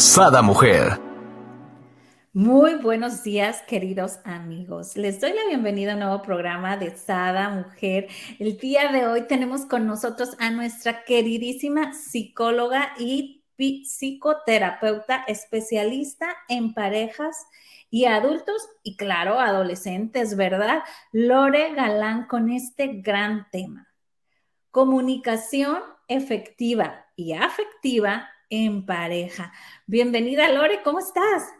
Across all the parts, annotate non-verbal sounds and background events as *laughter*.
Sada Mujer. Muy buenos días, queridos amigos. Les doy la bienvenida a un nuevo programa de Sada Mujer. El día de hoy tenemos con nosotros a nuestra queridísima psicóloga y psicoterapeuta especialista en parejas y adultos y claro, adolescentes, ¿verdad? Lore Galán con este gran tema. Comunicación efectiva y afectiva en pareja. Bienvenida, Lore, ¿cómo estás?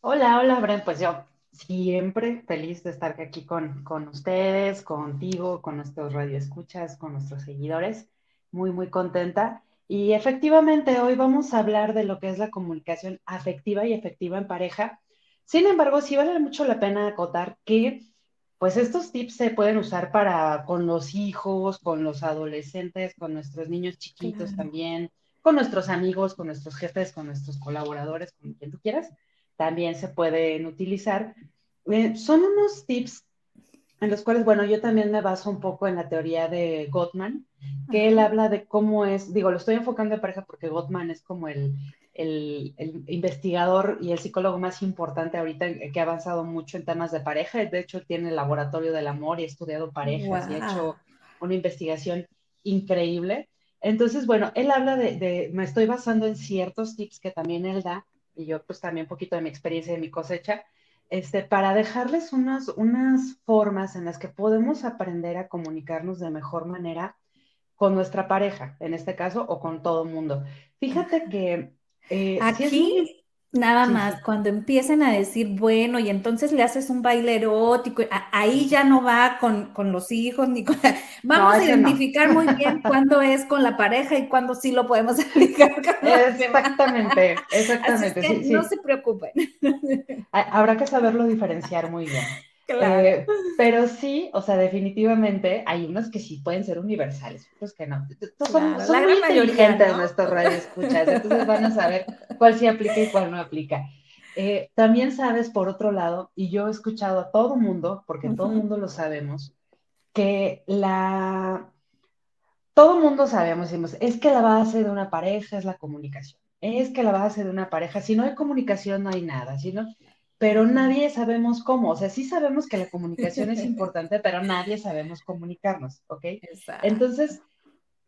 Hola, hola, Bren. Pues yo siempre feliz de estar aquí con, con ustedes, contigo, con nuestros radioescuchas, con nuestros seguidores. Muy, muy contenta. Y efectivamente, hoy vamos a hablar de lo que es la comunicación afectiva y efectiva en pareja. Sin embargo, sí vale mucho la pena acotar que pues estos tips se pueden usar para con los hijos, con los adolescentes, con nuestros niños chiquitos también, con nuestros amigos, con nuestros jefes, con nuestros colaboradores, con quien tú quieras, también se pueden utilizar. Eh, son unos tips en los cuales, bueno, yo también me baso un poco en la teoría de Gottman, que él habla de cómo es, digo, lo estoy enfocando en pareja porque Gottman es como el, el, investigador y el psicólogo más importante ahorita que ha avanzado mucho en temas de pareja. De hecho, tiene el laboratorio del amor y ha estudiado parejas y ha hecho una investigación increíble. Entonces, bueno, él habla de, me estoy basando en ciertos tips que también él da, y yo pues también un poquito de mi experiencia de mi cosecha, este, para dejarles unas, unas formas en las que podemos aprender a comunicarnos de mejor manera con nuestra pareja, en este caso, o con todo el mundo. Fíjate que... Eh, Aquí Nada más, cuando empiecen a decir, bueno, y entonces le haces un baile erótico, ahí ya no va con, los hijos, ni con... Vamos a identificar muy bien *laughs* cuándo es con la pareja y cuándo sí lo podemos *laughs* aplicar. exactamente, exactamente. No se preocupen. Habrá que saberlo diferenciar muy bien. Eh, pero sí, o sea, definitivamente hay unos que sí pueden ser universales, otros que no. son, son muy inteligentes ¿no? nuestros radioescuchas, entonces van a saber cuál sí aplica y cuál no aplica. Eh, también sabes, por otro lado, y yo he escuchado a todo mundo, porque todo mundo lo sabemos, que la... Todo mundo sabemos, decimos, es que la base de una pareja es la comunicación. Es que la base de una pareja, si no hay comunicación, no hay nada. Si no, pero nadie sabemos cómo. O sea, sí sabemos que la comunicación es importante, pero nadie sabemos comunicarnos, ¿ok? Entonces,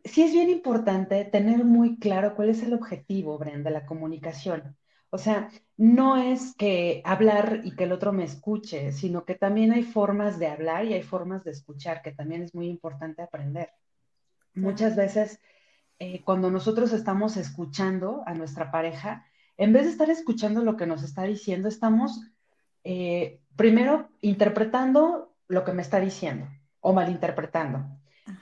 sí es bien importante tener muy claro cuál es el objetivo, Brenda, de la comunicación. O sea, no es que hablar y que el otro me escuche, sino que también hay formas de hablar y hay formas de escuchar, que también es muy importante aprender. Muchas veces, eh, cuando nosotros estamos escuchando a nuestra pareja, en vez de estar escuchando lo que nos está diciendo, estamos eh, primero interpretando lo que me está diciendo o malinterpretando,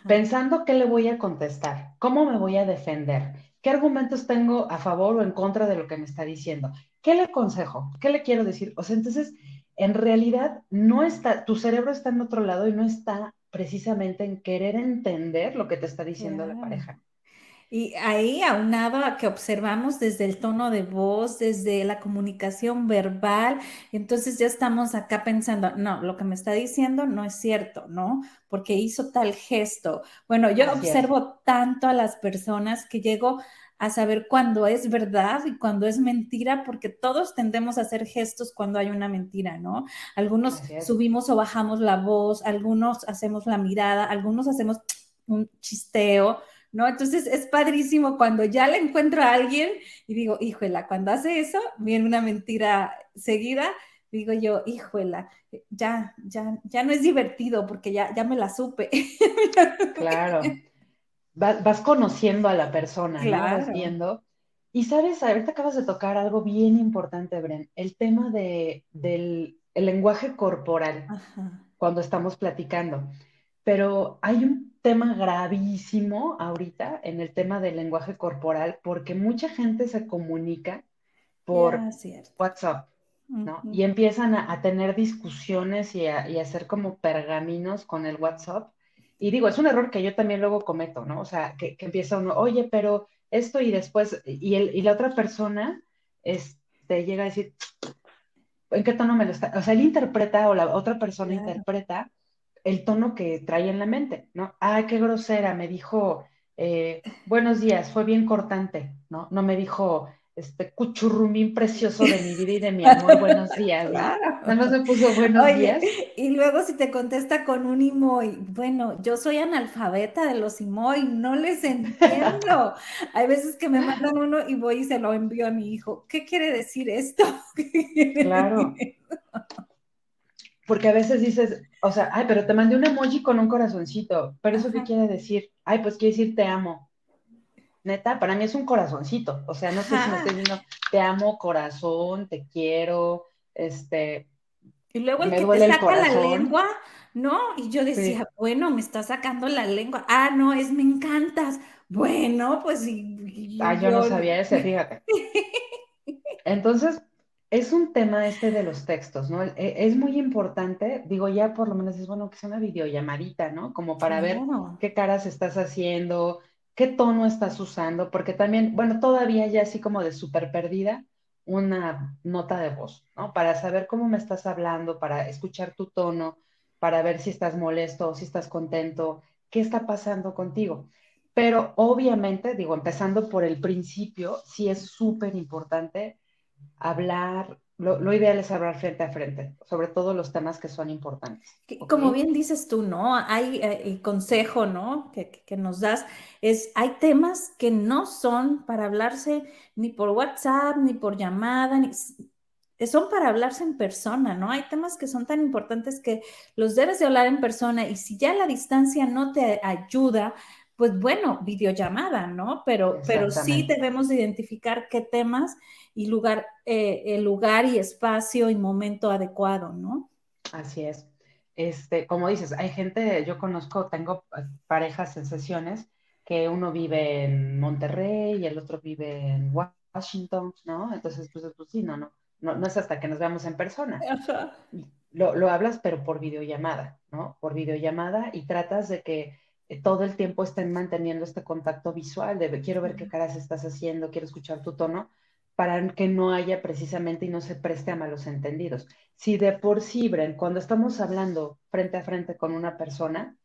pensando qué le voy a contestar, cómo me voy a defender, qué argumentos tengo a favor o en contra de lo que me está diciendo, qué le aconsejo, qué le quiero decir. O sea, entonces, en realidad, no está, tu cerebro está en otro lado y no está precisamente en querer entender lo que te está diciendo la pareja. Y ahí, aunado a que observamos desde el tono de voz, desde la comunicación verbal, entonces ya estamos acá pensando, no, lo que me está diciendo no es cierto, ¿no? Porque hizo tal gesto. Bueno, yo observo tanto a las personas que llego a saber cuándo es verdad y cuándo es mentira, porque todos tendemos a hacer gestos cuando hay una mentira, ¿no? Algunos subimos o bajamos la voz, algunos hacemos la mirada, algunos hacemos un chisteo, ¿no? Entonces es padrísimo cuando ya le encuentro a alguien y digo, híjola, cuando hace eso, viene una mentira seguida, digo yo, híjola, ya, ya, ya no es divertido porque ya, ya me la supe. *laughs* Claro. Vas, conociendo a la persona, claro. Vas viendo. Y sabes, ahorita acabas de tocar algo bien importante, Bren, el tema de, del lenguaje corporal cuando estamos platicando. Pero hay un tema gravísimo ahorita en el tema del lenguaje corporal porque mucha gente se comunica por WhatsApp, ¿no? Y empiezan a, tener discusiones y a, hacer como pergaminos con el WhatsApp. Y digo, es un error que yo también luego cometo, ¿no? O sea, que, empieza uno, oye, pero esto y después, y, el, y la otra persona este, llega a decir, ¿en qué tono me lo está? O sea, él interpreta o la otra persona interpreta el tono que trae en la mente, ¿no? Ah, qué grosera, me dijo, eh, buenos días, fue bien cortante, ¿no? No me dijo, este cuchurrumín precioso de mi vida y de mi amor, buenos días. Nada más me puso buenos días. Y luego si te contesta con un imoy, bueno, yo soy analfabeta de los imoy, no les entiendo. Hay veces que me mandan uno y voy y se lo envío a mi hijo. ¿Qué quiere decir esto? *laughs* claro. Porque a veces dices, o sea, ay, pero te mandé un emoji con un corazoncito, pero eso qué quiere decir? Ay, pues quiere decir te amo neta, para mí es un corazoncito. O sea, no sé si me estoy diciendo, te amo, corazón, te quiero, este. Y luego el que te saca la lengua, ¿no? Y yo decía, bueno, me está sacando la lengua. Ah, no, es me encantas. Bueno, pues y, ah, yo, no sabía ese, fíjate. *laughs* Entonces, es un tema este de los textos, ¿no? E, es muy importante, digo, ya por lo menos es bueno que sea una videollamadita, ¿no? Como para ver qué caras estás haciendo, qué tono estás usando, porque también, bueno, todavía ya así como de súper perdida, una nota de voz, ¿no? Para saber cómo me estás hablando, para escuchar tu tono, para ver si estás molesto si estás contento, qué está pasando contigo. Pero obviamente, digo, empezando por el principio, sí es súper importante hablar lo, ideal es hablar frente a frente, sobre todo los temas que son importantes. Como bien dices tú, ¿no? Hay eh, el consejo, ¿no? Que, que, nos das, es, hay temas que no son para hablarse ni por WhatsApp, ni por llamada, ni, son para hablarse en persona, ¿no? Hay temas que son tan importantes que los debes de hablar en persona y si ya la distancia no te ayuda, pues bueno, videollamada, ¿no? Pero, pero sí debemos identificar qué temas y lugar, eh, el lugar y espacio y momento adecuado, ¿no? Así es. Este, como dices, hay gente, yo conozco, tengo eh, parejas en sesiones que uno vive en Monterrey y el otro vive en Washington, ¿no? Entonces, pues, pues sí, no, no, no, es hasta que nos veamos en persona. Lo, lo hablas, pero por videollamada, ¿no? Por videollamada y tratas de que todo el tiempo estén manteniendo este contacto visual de quiero ver qué caras estás haciendo, quiero escuchar tu tono, para que no haya precisamente y no se preste a malos entendidos. Si de por sí, Bren, cuando estamos hablando frente a frente con una persona,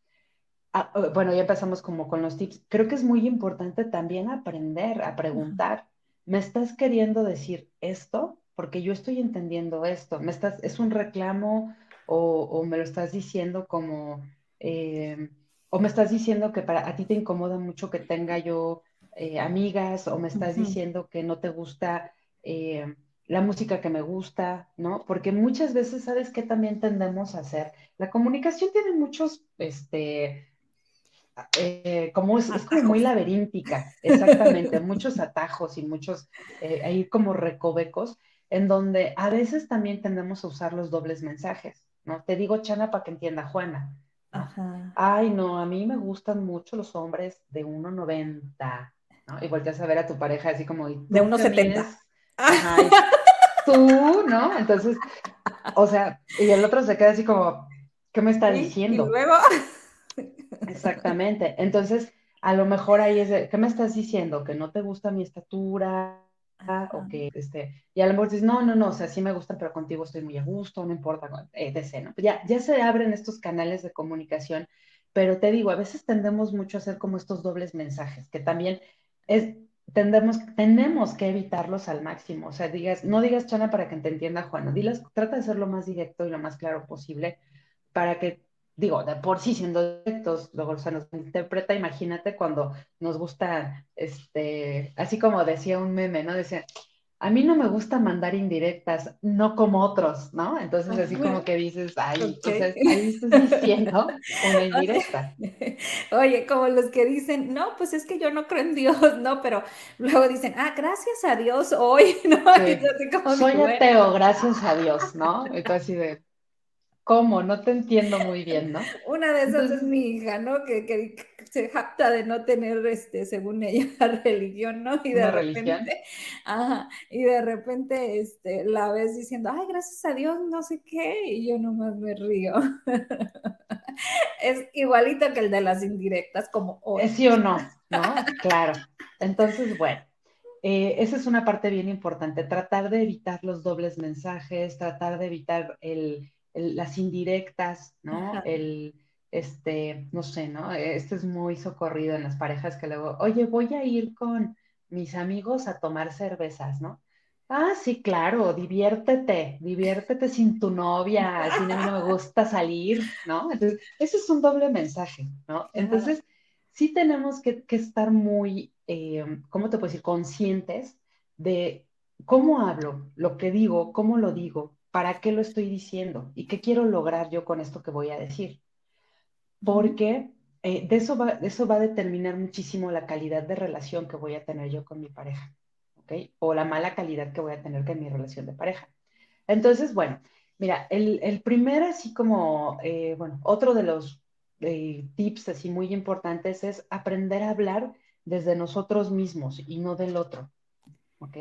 ah, oh, bueno, ya empezamos como con los tips, creo que es muy importante también aprender a preguntar, ¿me estás queriendo decir esto? Porque yo estoy entendiendo esto, ¿me estás, es un reclamo o, me lo estás diciendo como... Eh, o me estás diciendo que para a ti te incomoda mucho que tenga yo eh, amigas, o me estás diciendo que no te gusta eh, la música que me gusta, ¿no? Porque muchas veces, ¿sabes qué también tendemos a hacer? La comunicación tiene muchos, este, eh, como es, es, como muy laberíntica, exactamente, muchos atajos y muchos, ahí como recovecos, en donde a veces también tendemos a usar los dobles mensajes, ¿no? Te digo Chana para que entienda Juana, Ay, no, a mí me gustan mucho los hombres de 1,90, ¿no? Y volteas a ver a tu pareja así como... De 1,70. *laughs* tú, ¿no? Entonces, o sea, y el otro se queda así como, ¿qué me está diciendo? Y luego... *laughs* Exactamente. Entonces, a lo mejor ahí es, ¿qué me estás diciendo? ¿Que no te gusta mi estatura? O que, este, y a lo mejor dices, no, no, no, o sea, sí me gusta, pero contigo estoy muy a gusto, no importa, etc., ¿no? Ya, ya se abren estos canales de comunicación, pero te digo, a veces tendemos mucho a hacer como estos dobles mensajes, que también es, tendemos, tenemos que evitarlos al máximo, o sea, digas, no digas Chana para que te entienda Juan, dilas, trata de ser lo más directo y lo más claro posible para que digo, de por sí siendo directos, luego se nos interpreta, imagínate cuando nos gusta, este, así como decía un meme, ¿no? Decía, a mí no me gusta mandar indirectas, no como otros, ¿no? Entonces así como que dices, ay, ahí estás diciendo una *laughs* indirecta. *laughs* Oye, como los que dicen, no, pues es que yo no creo en Dios, ¿no? Pero luego dicen, ah, gracias a Dios hoy, *laughs* ¿no? Soy ateo, gracias a Dios, ¿no? Tú así de, ¿Cómo? No te entiendo muy bien, ¿no? *laughs* Una de esas es mi hija, ¿no? Que, se jacta de no tener, este, según ella, *laughs* religión, ¿no? Y de repente, ajá, y de repente, este, la ves diciendo, ay, gracias a Dios, no sé qué, y yo nomás me río. *laughs* es igualito que el de las indirectas, como hoy. Sí o no, ¿no? claro. Entonces, bueno. Eh, esa es una parte bien importante, tratar de evitar los dobles mensajes, tratar de evitar el, las indirectas, ¿no? El, este, no sé, ¿no? Esto es muy socorrido en las parejas que luego, oye, voy a ir con mis amigos a tomar cervezas, ¿no? Ah, sí, claro, diviértete, diviértete sin tu novia, si no me gusta salir, ¿no? Entonces, eso es un doble mensaje, ¿no? Entonces, sí tenemos que, estar muy, eh, ¿cómo te puedo decir?, conscientes de cómo hablo, lo que digo, cómo lo digo, para qué lo estoy diciendo y qué quiero lograr yo con esto que voy a decir. Porque eh, de, eso va, eso va a determinar muchísimo la calidad de relación que voy a tener yo con mi pareja, ¿ok? O la mala calidad que voy a tener con mi relación de pareja. Entonces, bueno, mira, el, el primer, así como, eh, bueno, otro de los eh, tips así muy importantes es aprender a hablar desde nosotros mismos y no del otro, ¿ok?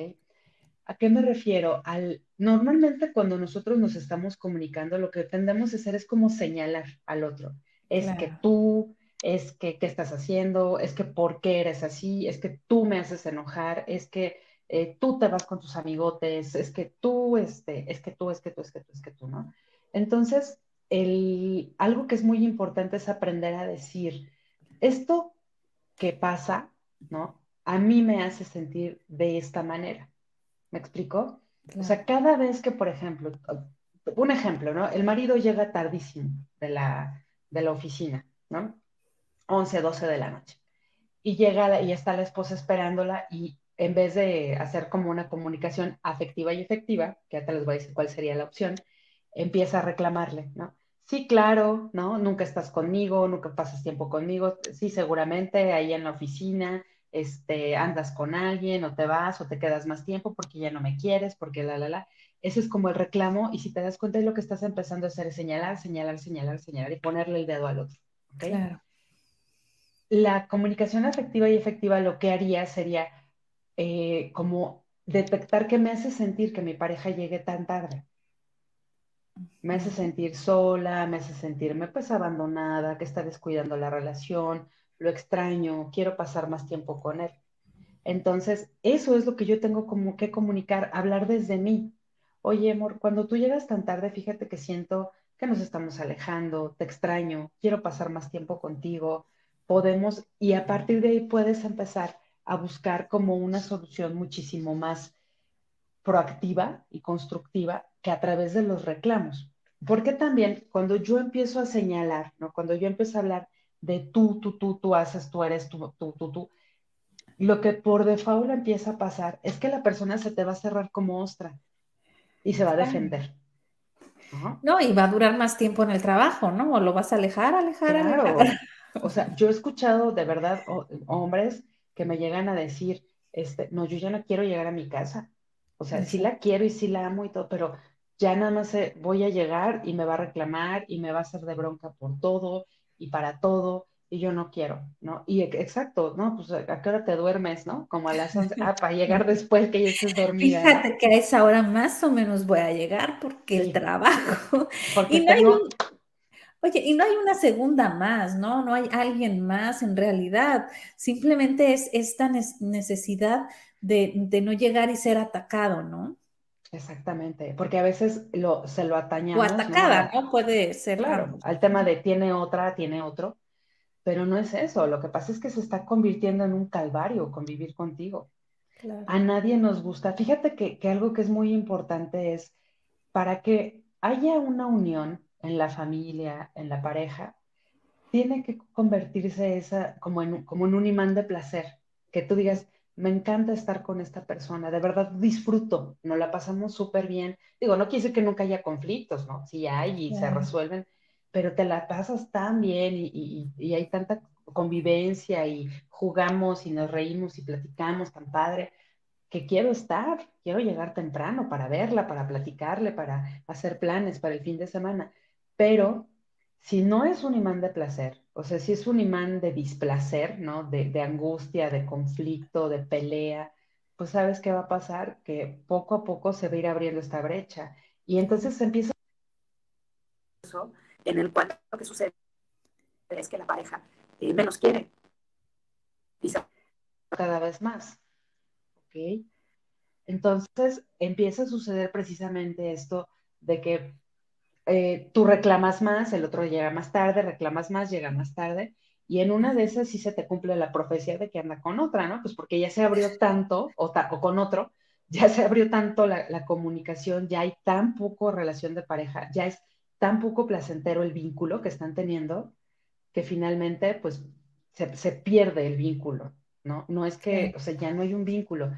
¿A qué me refiero? Al, normalmente cuando nosotros nos estamos comunicando, lo que tendemos a hacer es como señalar al otro. Es que tú, es que qué estás haciendo, es que por qué eres así, es que tú me haces enojar, es que eh, tú te vas con tus amigotes, es que tú, este, es que tú, es que tú, es que tú, es que tú, ¿no? Entonces, el, algo que es muy importante es aprender a decir, esto que pasa, ¿no? A mí me hace sentir de esta manera. ¿Me explico? O sea, cada vez que, por ejemplo, un ejemplo, ¿no? El marido llega tardísimo de la, de la oficina, ¿no? 11, 12 de la noche. Y llega y está la esposa esperándola y en vez de hacer como una comunicación afectiva y efectiva, que ahora les voy a decir cuál sería la opción, empieza a reclamarle, ¿no? Sí, claro, ¿no? Nunca estás conmigo, nunca pasas tiempo conmigo, sí, seguramente ahí en la oficina, este, andas con alguien o te vas o te quedas más tiempo porque ya no me quieres, porque la, la, la. Ese es como el reclamo y si te das cuenta de lo que estás empezando a hacer es señalar, señalar, señalar, señalar y ponerle el dedo al otro. Claro. La comunicación afectiva y efectiva lo que haría sería eh, como detectar que me hace sentir que mi pareja llegue tan tarde. Me hace sentir sola, me hace sentirme pues abandonada, que está descuidando la relación, lo extraño, quiero pasar más tiempo con él. Entonces, eso es lo que yo tengo como que comunicar, hablar desde mí. Oye, amor, cuando tú llegas tan tarde, fíjate que siento que nos estamos alejando, te extraño, quiero pasar más tiempo contigo, podemos, y a partir de ahí puedes empezar a buscar como una solución muchísimo más proactiva y constructiva que a través de los reclamos. Porque también cuando yo empiezo a señalar, ¿no? Cuando yo empiezo a hablar de tú, tú, tú, tú haces, tú eres, tú, tú, tú, tú. Lo que por default empieza a pasar es que la persona se te va a cerrar como ostra y se va a defender. ¿no? y va a durar más tiempo en el trabajo, ¿no? O lo vas a alejar, alejar, claro. O sea, yo he escuchado de verdad hombres que me llegan a decir, este, no, yo ya no quiero llegar a mi casa. O sea, sí la quiero y sí la amo y todo, pero ya nada más voy a llegar y me va a reclamar y me va a hacer de bronca por todo y para todo, y yo no quiero, ¿no? Y exacto, ¿no? Pues a qué hora te duermes, ¿no? Como a las 11, ah, para llegar después que ya estés dormida. Fíjate que a esa hora más o menos voy a llegar porque el trabajo. *laughs* Porque y no hay Oye, y no hay una segunda más, ¿no? No hay alguien más en realidad. Simplemente es esta necesidad de, de no llegar y ser atacado, ¿no? Exactamente, porque a veces lo, se lo atañamos. O atacada, ¿no? Puede ser. Claro, al tema de tiene otra, tiene otro, pero no es eso. Lo que pasa es que se está convirtiendo en un calvario convivir contigo. A nadie nos gusta. Fíjate que, que, algo que es muy importante es para que haya una unión en la familia, en la pareja, tiene que convertirse esa como en, como en un imán de placer. Que tú digas, me encanta estar con esta persona, de verdad disfruto, nos la pasamos súper bien. Digo, no quiere decir que nunca haya conflictos, ¿no? Sí hay y se resuelven, pero te la pasas tan bien y, y, hay tanta convivencia y jugamos y nos reímos y platicamos tan padre que quiero estar, quiero llegar temprano para verla, para platicarle, para hacer planes para el fin de semana. Pero si no es un imán de placer, O sea, si es un imán de displacer, ¿no? De, de angustia, de conflicto, de pelea, pues sabes qué va a pasar, que poco a poco se va a ir abriendo esta brecha. Y entonces empieza en el cual lo que sucede es que la pareja eh, menos quiere. Y cada vez más. ¿Ok? Entonces empieza a suceder precisamente esto de que eh, tú reclamas más, el otro llega más tarde, reclamas más, llega más tarde, y en una de esas sí se te cumple la profecía de que anda con otra, ¿no? Pues porque ya se abrió tanto, o, con otro, *laughs* ya se abrió tanto la, la, comunicación, ya hay tan poco relación de pareja, ya es tan poco placentero el vínculo que están teniendo, que finalmente, pues, se, se pierde el vínculo, ¿no? No es que, o sea, ya no hay un vínculo.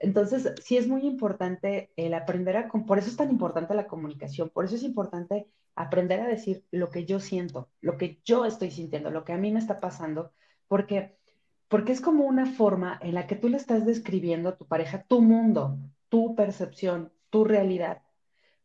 Entonces, sí es muy importante el aprender a, por eso es tan importante la comunicación, por eso es importante aprender a decir lo que yo siento, lo que yo estoy sintiendo, lo que a mí me está pasando, porque, porque es como una forma en la que tú le estás describiendo a tu pareja tu mundo, tu percepción, tu realidad.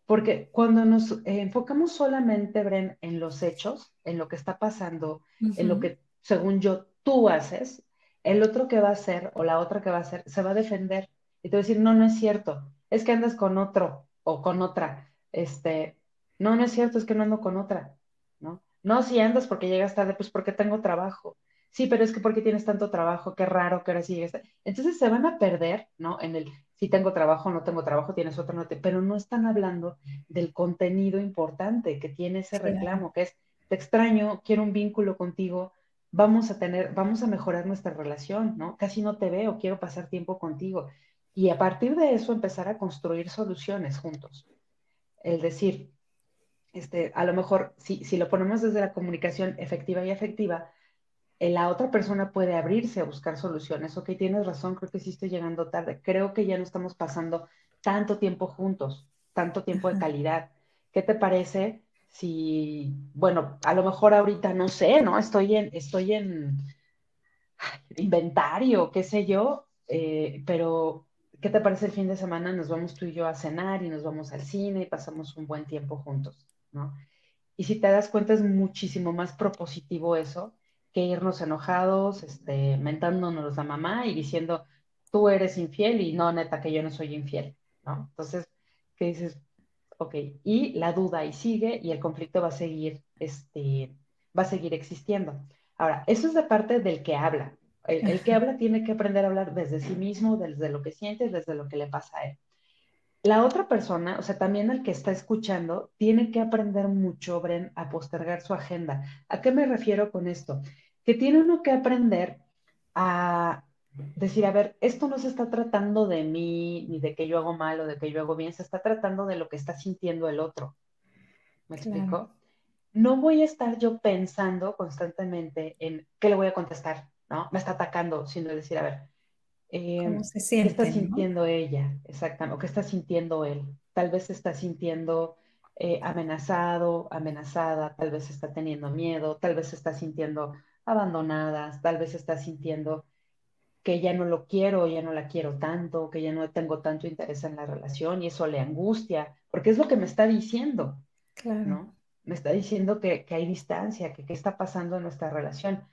Porque cuando nos eh, enfocamos solamente, Bren, en los hechos, en lo que está pasando, en lo que, según yo, tú haces, el otro que va a hacer o la otra que va a hacer se va a defender y te va a decir, no, no es cierto, es que andas con otro o con otra. Este, no, no es cierto, es que no ando con otra, ¿no? No, si andas porque llegas tarde, pues porque tengo trabajo. Sí, pero es que porque tienes tanto trabajo, qué raro que ahora sí llegues. Entonces se van a perder, ¿no? En el si tengo trabajo, no tengo trabajo, tienes otro, no te, pero no están hablando del contenido importante que tiene ese reclamo, que es, te extraño, quiero un vínculo contigo, vamos a tener, vamos a mejorar nuestra relación, ¿no? Casi no te veo, quiero pasar tiempo contigo. Y a partir de eso empezar a construir soluciones juntos. Es decir, este, a lo mejor si, si lo ponemos desde la comunicación efectiva y afectiva, eh, la otra persona puede abrirse a buscar soluciones. Ok, tienes razón, creo que sí estoy llegando tarde. Creo que ya no estamos pasando tanto tiempo juntos, tanto tiempo de calidad. ¿Qué te parece si, bueno, a lo mejor ahorita no sé, ¿no? Estoy en, estoy en inventario, qué sé yo, eh, pero ¿qué te parece el fin de semana? Nos vamos tú y yo a cenar y nos vamos al cine y pasamos un buen tiempo juntos, ¿no? Y si te das cuenta es muchísimo más propositivo eso que irnos enojados, este, mentándonos a mamá y diciendo, tú eres infiel y no, neta, que yo no soy infiel, ¿no? Entonces, ¿qué dices? Ok, y la duda y sigue y el conflicto va a seguir, este, va a seguir existiendo. Ahora, eso es de parte del que habla, el, que habla tiene que aprender a hablar desde sí mismo, desde lo que siente, desde lo que le pasa a él. La otra persona, o sea, también el que está escuchando, tiene que aprender mucho, Bren, a postergar su agenda. ¿A qué me refiero con esto? Que tiene uno que aprender a decir, a ver, esto no se está tratando de mí, ni de que yo hago mal o de que yo hago bien, se está tratando de lo que está sintiendo el otro. ¿Me explico? No voy a estar yo pensando constantemente en qué le voy a contestar, ¿no? Me está atacando, sino decir, a ver, eh, ¿qué está sintiendo ella? Exactamente, o qué está sintiendo él. Tal vez está sintiendo eh, amenazado, amenazada, tal vez está teniendo miedo, tal vez está sintiendo abandonada, tal vez está sintiendo que ya no lo quiero, ya no la quiero tanto, que ya no tengo tanto interés en la relación y eso le angustia, porque es lo que me está diciendo, claro. ¿no? Me está diciendo que, que hay distancia, que qué está pasando en nuestra relación.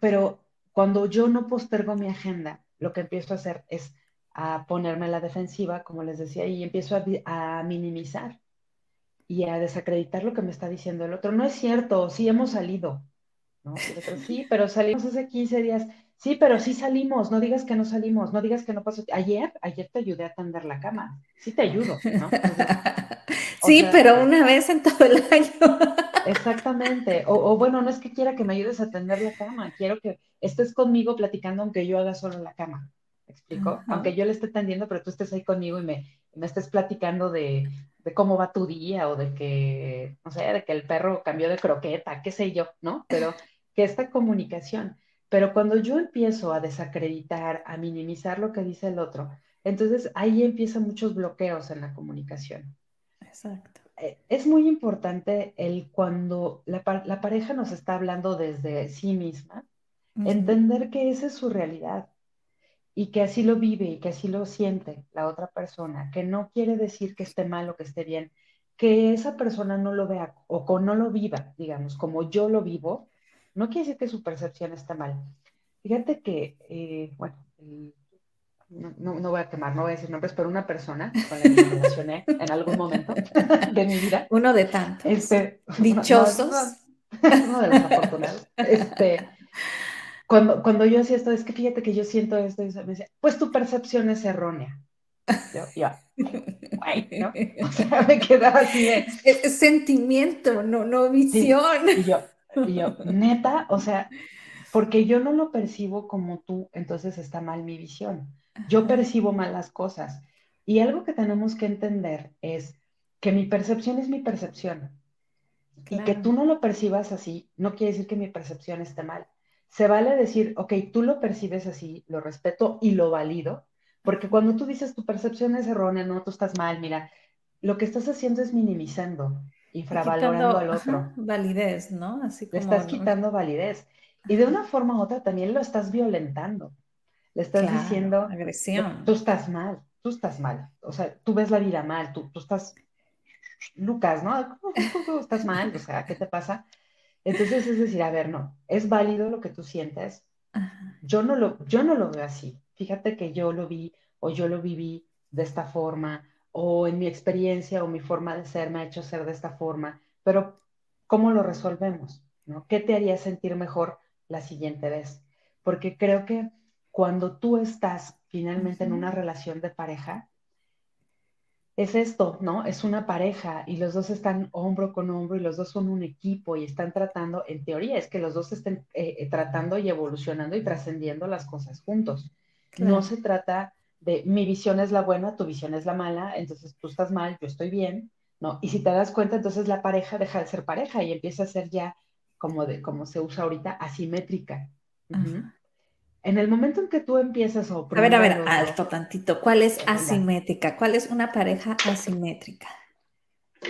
Pero cuando yo no postergo mi agenda, lo que empiezo a hacer es a ponerme a la defensiva, como les decía, y empiezo a, minimizar y a desacreditar lo que me está diciendo el otro. No es cierto, sí hemos salido. ¿no? *laughs* sí, pero salimos hace 15 días. Sí, pero sí salimos, no digas que no salimos, no digas que no pasó. Ayer, ayer te ayudé a tender la cama. Sí te ayudo, ¿no? *laughs* sí, pero una vez en todo el año. *laughs* Exactamente. O, bueno, no es que quiera que me ayudes a tender la cama, quiero que estés conmigo platicando aunque yo haga solo la cama. ¿Me explico? Aunque yo le esté tendiendo, pero tú estés ahí conmigo y me, me estés platicando de, de, cómo va tu día o de que, no sé, de que el perro cambió de croqueta, qué sé yo, ¿no? Pero que esta comunicación. Pero cuando yo empiezo a desacreditar, a minimizar lo que dice el otro, entonces ahí empiezan muchos bloqueos en la comunicación. Exacto. Eh, es muy importante el cuando la, pareja nos está hablando desde sí misma, entender que esa es su realidad y que así lo vive y que así lo siente la otra persona, que no quiere decir que esté mal o que esté bien, que esa persona no lo vea o no lo viva, digamos, como yo lo vivo, no quiere decir que su percepción está mal. Fíjate que, eh, bueno, no, no, voy a quemar, no voy a decir nombres, pero una persona con la que me relacioné en algún momento *laughs* de mi vida. Uno de tantos. Este, *laughs* Dichosos. uno de los afortunados. Este, cuando, cuando yo hacía esto, es que fíjate que yo siento esto, y me decía, pues tu percepción es errónea. Yo, ya, ¿no? *laughs* O sea, me quedaba así de... Es, sentimiento, no, no visión. Y, yo, y yo, neta, o sea, porque yo no lo percibo como tú, entonces está mal mi visión. Yo percibo mal las cosas. Y algo que tenemos que entender es que mi percepción es mi percepción. Y que tú no lo percibas así, no quiere decir que mi percepción esté mal. Se vale decir, ok, tú lo percibes así, lo respeto y lo valido, porque cuando tú dices tu percepción es errónea, no, tú estás mal, mira, lo que estás haciendo es minimizando, infravalorando al otro. validez, ¿no? Así como, Le estás quitando validez. Y de una forma u otra también lo estás violentando. Le estás diciendo, agresión. Tú estás mal, tú estás mal. O sea, tú ves la vida mal, tú, tú estás, Lucas, ¿no? Tú, estás mal, o sea, ¿qué te pasa? Entonces es decir, a ver, no, es válido lo que tú sientes. Yo no lo, yo no lo veo así. Fíjate que yo lo vi o yo lo viví de esta forma o en mi experiencia o mi forma de ser me ha hecho ser de esta forma, pero ¿cómo lo resolvemos? ¿no? ¿Qué te haría sentir mejor la siguiente vez? Porque creo que cuando tú estás finalmente en una relación de pareja, es esto, ¿no? Es una pareja y los dos están hombro con hombro y los dos son un equipo y están tratando, en teoría es que los dos estén eh, eh, tratando y evolucionando y trascendiendo las cosas juntos. No se trata de mi visión es la buena, tu visión es la mala, entonces tú estás mal, yo estoy bien, ¿no? Y si te das cuenta, entonces la pareja deja de ser pareja y empieza a ser ya como de como se usa ahorita asimétrica. En el momento en que tú empiezas a... A ver, a ver, alto tantito. ¿Cuál es asimétrica? ¿Cuál es una pareja asimétrica?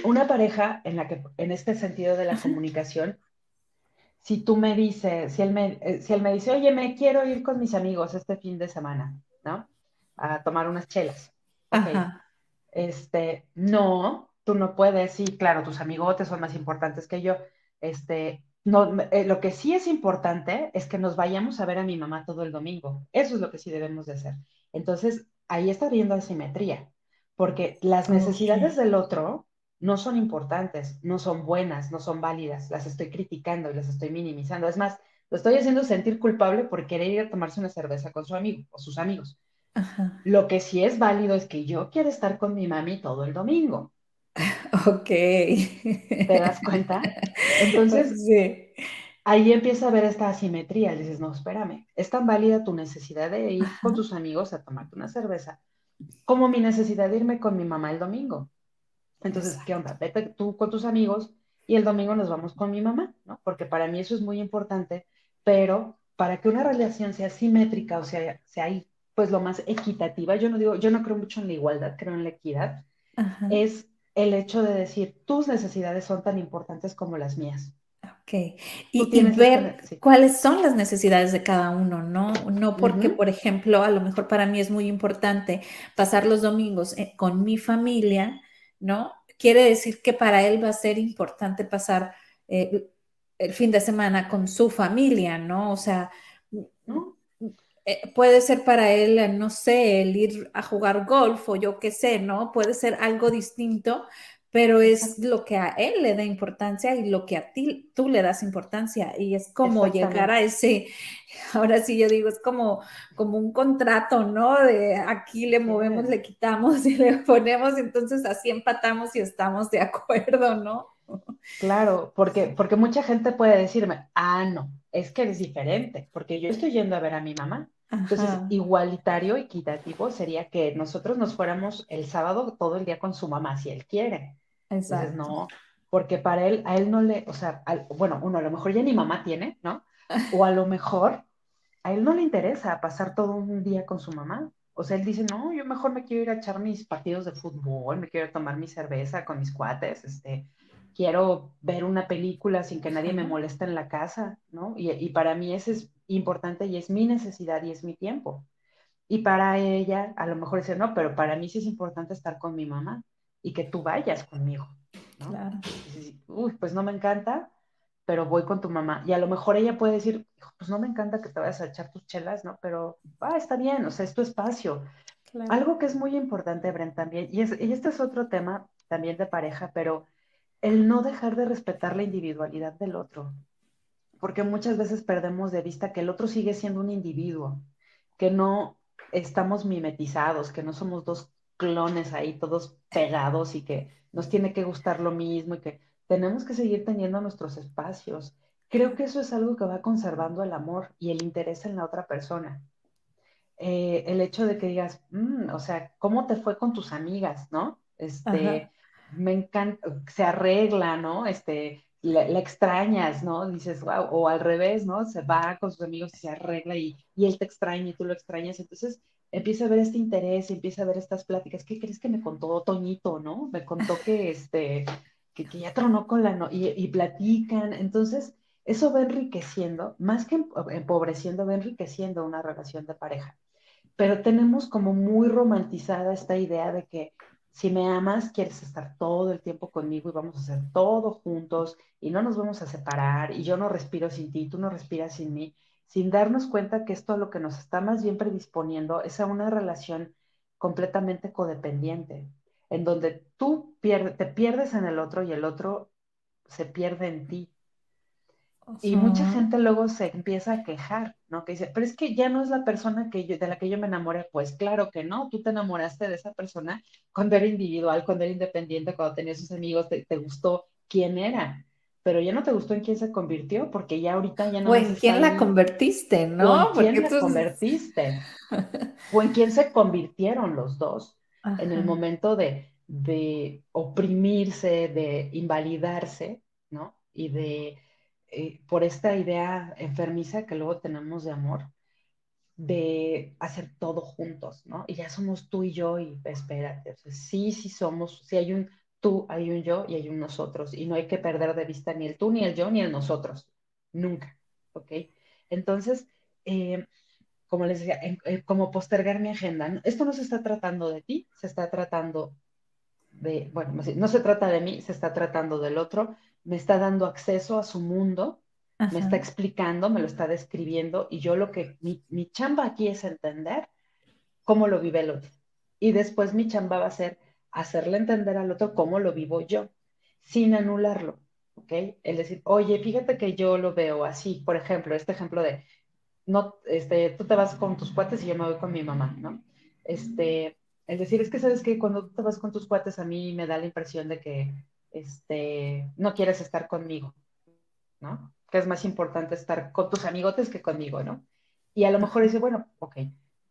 Una pareja en la que, en este sentido de la comunicación, si tú me dices, si él me, eh, si él me dice, oye, me quiero ir con mis amigos este fin de semana. A tomar unas chelas. Este, no, tú no puedes, sí, claro, tus amigotes son más importantes que yo. Este, no, eh, lo que sí es importante es que nos vayamos a ver a mi mamá todo el domingo. Eso es lo que sí debemos de hacer. Entonces, ahí está viendo asimetría, porque las necesidades del otro no son importantes, no son buenas, no son válidas, las estoy criticando y las estoy minimizando. Es más, lo estoy haciendo sentir culpable por querer ir a tomarse una cerveza con su amigo o sus amigos. Lo que sí es válido es que yo quiero estar con mi mami todo el domingo. *laughs* Ok. ¿Te das cuenta? Entonces, *laughs* ahí empieza a ver esta asimetría. Dices, no, espérame, es tan válida tu necesidad de ir con tus amigos a tomarte una cerveza como mi necesidad de irme con mi mamá el domingo. Entonces, ¿qué onda? Vete tú con tus amigos y el domingo nos vamos con mi mamá, ¿no? Porque para mí eso es muy importante, pero para que una relación sea simétrica, o sea, sea ahí, pues lo más equitativa, yo no digo, yo no creo mucho en la igualdad, creo en la equidad, es el hecho de decir, tus necesidades son tan importantes como las mías. Ok, y, ver cuáles son las necesidades de cada uno, ¿no? No porque, por ejemplo, a lo mejor para mí es muy importante pasar los domingos eh, con mi familia, ¿no? Quiere decir que para él va a ser importante pasar eh, el fin de semana con su familia, ¿no? O sea, ¿no? Eh, puede ser para él, no sé, el ir a jugar golf o yo qué sé, ¿no? Puede ser algo distinto, pero es lo que a él le da importancia y lo que a ti tú le das importancia y es como llegar a ese, *laughs* ahora sí yo digo, es como, como un contrato, ¿no? De aquí le movemos, le quitamos *laughs* y le ponemos, entonces así empatamos y estamos de acuerdo, ¿no? Claro, porque, porque mucha gente puede decirme, ah, no, es que es diferente, porque yo estoy yendo a ver a mi mamá. Entonces, igualitario, equitativo sería que nosotros nos fuéramos el sábado todo el día con su mamá, si él quiere. Entonces, no, porque para él, a él no le, o sea, bueno, uno a lo mejor ya ni mamá tiene, ¿no? *laughs* O a lo mejor a él no le interesa pasar todo un día con su mamá. O sea, él dice, no, yo mejor me quiero ir a echar mis partidos de fútbol, me quiero tomar mi cerveza con mis cuates, este, quiero ver una película sin que nadie me moleste en la casa, ¿no? Y, para mí eso es importante y es mi necesidad y es mi tiempo. Y para ella, a lo mejor dice, no, pero para mí sí es importante estar con mi mamá y que tú vayas conmigo, ¿no? Claro. Uy, pues no me encanta, pero voy con tu mamá. Y a lo mejor ella puede decir, pues no me encanta que te vayas a echar tus chelas, ¿no? Pero, ah, está bien, o sea, es tu espacio. Algo que es muy importante, Brent, también, y, y este es otro tema también de pareja, pero el no dejar de respetar la individualidad del otro. Porque muchas veces perdemos de vista que el otro sigue siendo un individuo, que no estamos mimetizados, que no somos dos clones ahí todos pegados y que nos tiene que gustar lo mismo y que tenemos que seguir teniendo nuestros espacios. Creo que eso es algo que va conservando el amor y el interés en la otra persona. Eh, el hecho de que digas, mm, o sea, ¿cómo te fue con tus amigas, no? Este, me encanta, se arregla, ¿no? Este, la, extrañas, ¿no? Dices, wow, o al revés, ¿no? Se va con sus amigos y se arregla y, y él te extraña y tú lo extrañas. Entonces, empieza a ver este interés, empieza a ver estas pláticas. ¿Qué crees que me contó Toñito, no? Me contó que, este, que, ya tronó con la... No y, y, platican. Entonces, eso va enriqueciendo, más que empobreciendo, va enriqueciendo una relación de pareja. Pero tenemos como muy romantizada esta idea de que si me amas, quieres estar todo el tiempo conmigo y vamos a hacer todo juntos y no nos vamos a separar y yo no respiro sin ti, tú no respiras sin mí sin darnos cuenta que esto lo que nos está más bien predisponiendo es a una relación completamente codependiente, en donde tú te pierdes en el otro y el otro se pierde en ti. Y mucha gente luego se empieza a quejar, ¿no? Que dice, pero es que ya no es la persona que de la que yo me enamoré. Pues claro que no, tú te enamoraste de esa persona cuando era individual, cuando era independiente, cuando tenía sus amigos, te, te gustó quién era pero ya no te gustó en quién se convirtió, porque ya ahorita ya no. O en quién la convertiste, ¿no? O en quién la convertiste. *laughs* o en quién se convirtieron los dos en el momento de, de, oprimirse, de invalidarse, ¿no? Y de, eh, por esta idea enfermiza que luego tenemos de amor, de hacer todo juntos, ¿no? Y ya somos tú y yo y espérate, sí, sí somos, sí hay un tú, hay un yo y hay un nosotros. Y no hay que perder de vista ni el tú, ni el yo, ni el nosotros. Nunca. ¿Ok? Entonces, eh, como les decía, eh, como postergar mi agenda. Esto no se está tratando de ti, se está tratando de, bueno, no se trata de mí, se está tratando del otro. Me está dando acceso a su mundo, me está explicando, me lo está describiendo. Y yo lo que, mi, mi chamba aquí es entender cómo lo vive el otro. Y después mi chamba va a ser hacerle entender al otro cómo lo vivo yo, sin anularlo, ¿ok? Es decir, oye, fíjate que yo lo veo así, por ejemplo, este ejemplo de, no, este, tú te vas con tus cuates y yo me voy con mi mamá, ¿no? Este, es decir, es que sabes que cuando tú te vas con tus cuates a mí me da la impresión de que, este, no quieres estar conmigo, ¿no? Que es más importante estar con tus amigotes que conmigo, ¿no? Y a lo mejor dice, bueno, ok,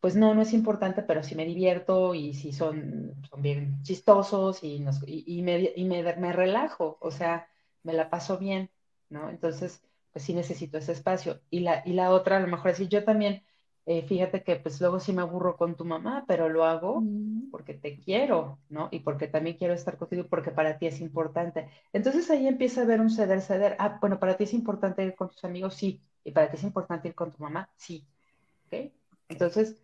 pues no, no es importante, pero sí me divierto y sí son, son bien chistosos y, y, me, y me, me, relajo, o sea, me la paso bien, ¿no? Entonces, pues sí necesito ese espacio. Y la, y la otra, a lo mejor decir, yo también, eh, fíjate que pues luego sí me aburro con tu mamá, pero lo hago mm. porque te quiero, ¿no? Y porque también quiero estar contigo porque para ti es importante. Entonces ahí empieza a haber un ceder, ceder. Ah, bueno, para ti es importante ir con tus amigos, sí. Y para ti es importante ir con tu mamá, sí. ¿Ok? Entonces,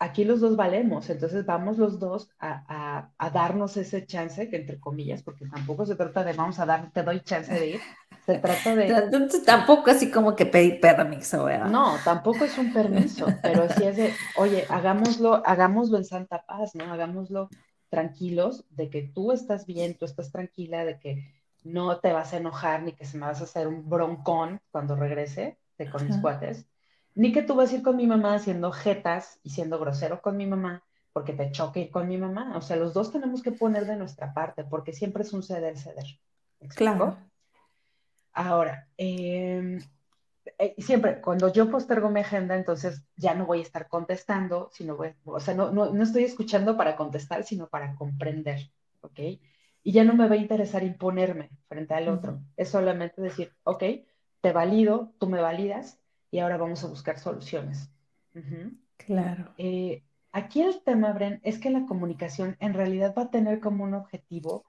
aquí los dos valemos, entonces vamos los dos a, darnos ese chance, que entre comillas, porque tampoco se trata de vamos a dar, te doy chance de ir, se trata de... Entonces, tampoco así como que pedir permiso, ¿verdad? No, tampoco es un permiso, pero sí es de, oye, hagámoslo, hagámoslo en santa paz, ¿no? Hagámoslo tranquilos, de que tú estás bien, tú estás tranquila, de que no te vas a enojar ni que se me vas a hacer un broncón cuando regrese de con mis cuates ni que tú vas a ir con mi mamá haciendo jetas y siendo grosero con mi mamá porque te choque ir con mi mamá. O sea, los dos tenemos que poner de nuestra parte porque siempre es un ceder, ceder. Claro. Ahora, em, eh, siempre cuando yo postergo mi agenda, entonces ya no voy a estar contestando, sino voy, o sea, no, no, no estoy escuchando para contestar, sino para comprender, ¿ok? Y ya no me va a interesar imponerme frente al otro. Es solamente decir, ok, te valido, tú me validas, y ahora vamos a buscar soluciones. Claro. Eh, aquí el tema, Bren, es que la comunicación en realidad va a tener como un objetivo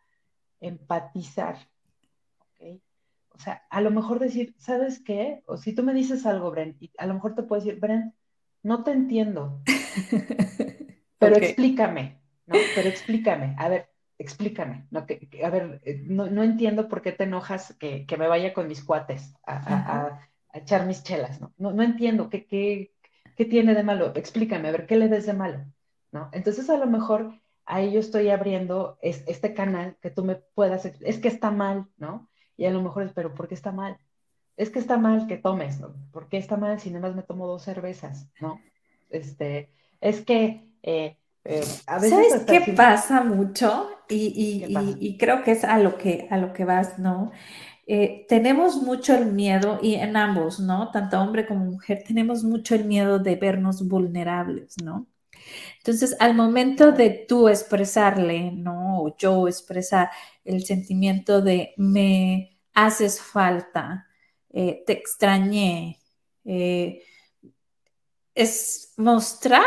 empatizar. O sea, a lo mejor decir, ¿sabes qué? O si tú me dices algo, Bren, y a lo mejor te puedo decir, Bren, no te entiendo, *laughs* pero explícame, ¿no? Pero explícame. A ver, explícame, no, que, a ver, eh, no, no, entiendo por qué te enojas que, que me vaya con mis cuates a, a, a, echar mis chelas, ¿no? No, no entiendo, ¿qué, qué, ¿qué tiene de malo? Explícame, a ver, ¿qué le ves de malo? ¿No? Entonces a lo mejor ahí yo estoy abriendo este canal que tú me puedas, es que está mal, ¿no? Y a lo mejor es, pero ¿por qué está mal? Es que está mal que tomes, ¿no? ¿Por qué está mal si nada más me tomo dos cervezas, ¿no? Este, es que eh, eh, ¿Sabes qué pasa mucho? Y, creo que es a lo que, a lo que vas, ¿no? Eh, tenemos mucho el miedo, y en ambos, ¿no? Tanto hombre como mujer, tenemos mucho el miedo de vernos vulnerables, ¿no? Entonces, al momento de tú expresarle, ¿no? O yo expresar el sentimiento de me haces falta, eh, te extrañé, es mostrar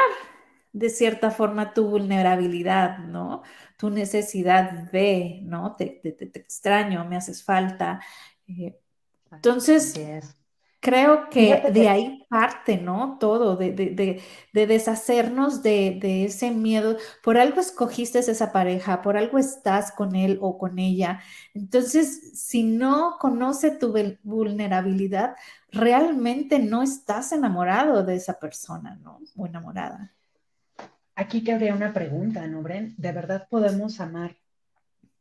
de cierta forma tu vulnerabilidad, ¿no? Tu necesidad de, ¿no? Te, extraño, me haces falta. Eh, entonces, creo que de ahí parte, ¿no? Todo, de, de deshacernos de, ese miedo. Por algo escogiste esa pareja, por algo estás con él o con ella. Entonces, si no conoce tu vulnerabilidad, realmente no estás enamorado de esa persona, ¿no? O enamorada. Aquí que habría una pregunta, ¿no, Bren? ¿De verdad podemos amar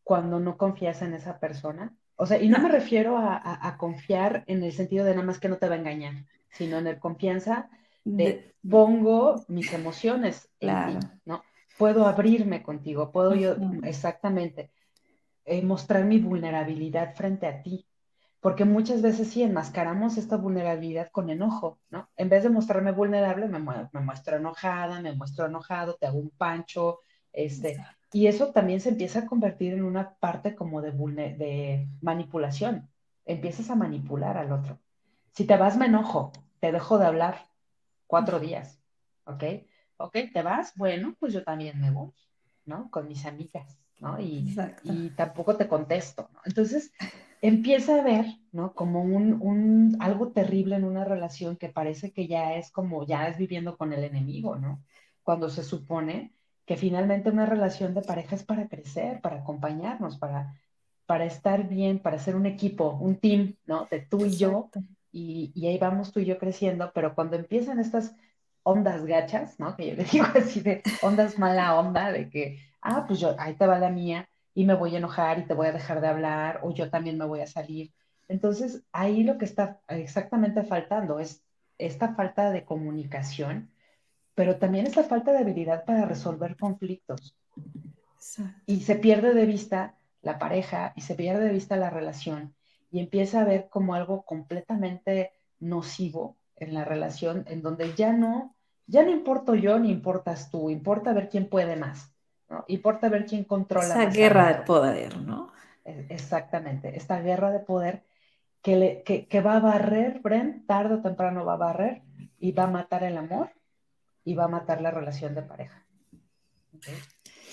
cuando no confías en esa persona? O sea, y no, me refiero a, confiar en el sentido de nada más que no te va a engañar, sino en el confianza de, pongo mis emociones claro. ¿no? Puedo abrirme contigo, puedo yo, exactamente, eh, mostrar mi vulnerabilidad frente a ti porque muchas veces sí enmascaramos esta vulnerabilidad con enojo, ¿no? En vez de mostrarme vulnerable, me, muestro enojada, me muestro enojado, te hago un pancho, este, y eso también se empieza a convertir en una parte como de, de manipulación. Empiezas a manipular al otro. Si te vas, me enojo, te dejo de hablar cuatro días, ¿ok? ¿Ok? ¿Te vas? Bueno, pues yo también me voy, ¿no? Con mis amigas, ¿no? Y, y tampoco te contesto, ¿no? Entonces, empieza a ver, ¿no? Como un, algo terrible en una relación que parece que ya es como, ya es viviendo con el enemigo, ¿no? Cuando se supone que finalmente una relación de pareja es para crecer, para acompañarnos, para, para estar bien, para ser un equipo, un team, ¿no? De tú y yo, y, y ahí vamos tú y yo creciendo, pero cuando empiezan estas ondas gachas, ¿no? Que yo le *laughs* digo así de ondas mala onda, de que, ah, pues yo, ahí te va la mía, y me voy a enojar y te voy a dejar de hablar o yo también me voy a salir. Entonces, ahí lo que está exactamente faltando es esta falta de comunicación, pero también esta falta de habilidad para resolver conflictos. Y se pierde de vista la pareja y se pierde de vista la relación y empieza a ver como algo completamente nocivo en la relación en donde ya no, ya no importo yo ni importas tú, importa ver quién puede más. ¿no? Importa ver quién controla. Esa guerra de poder, ¿no? Exactamente, esta guerra de poder que, le, que, va a barrer, Brent, tarde o temprano va a barrer y va a matar el amor y va a matar la relación de pareja.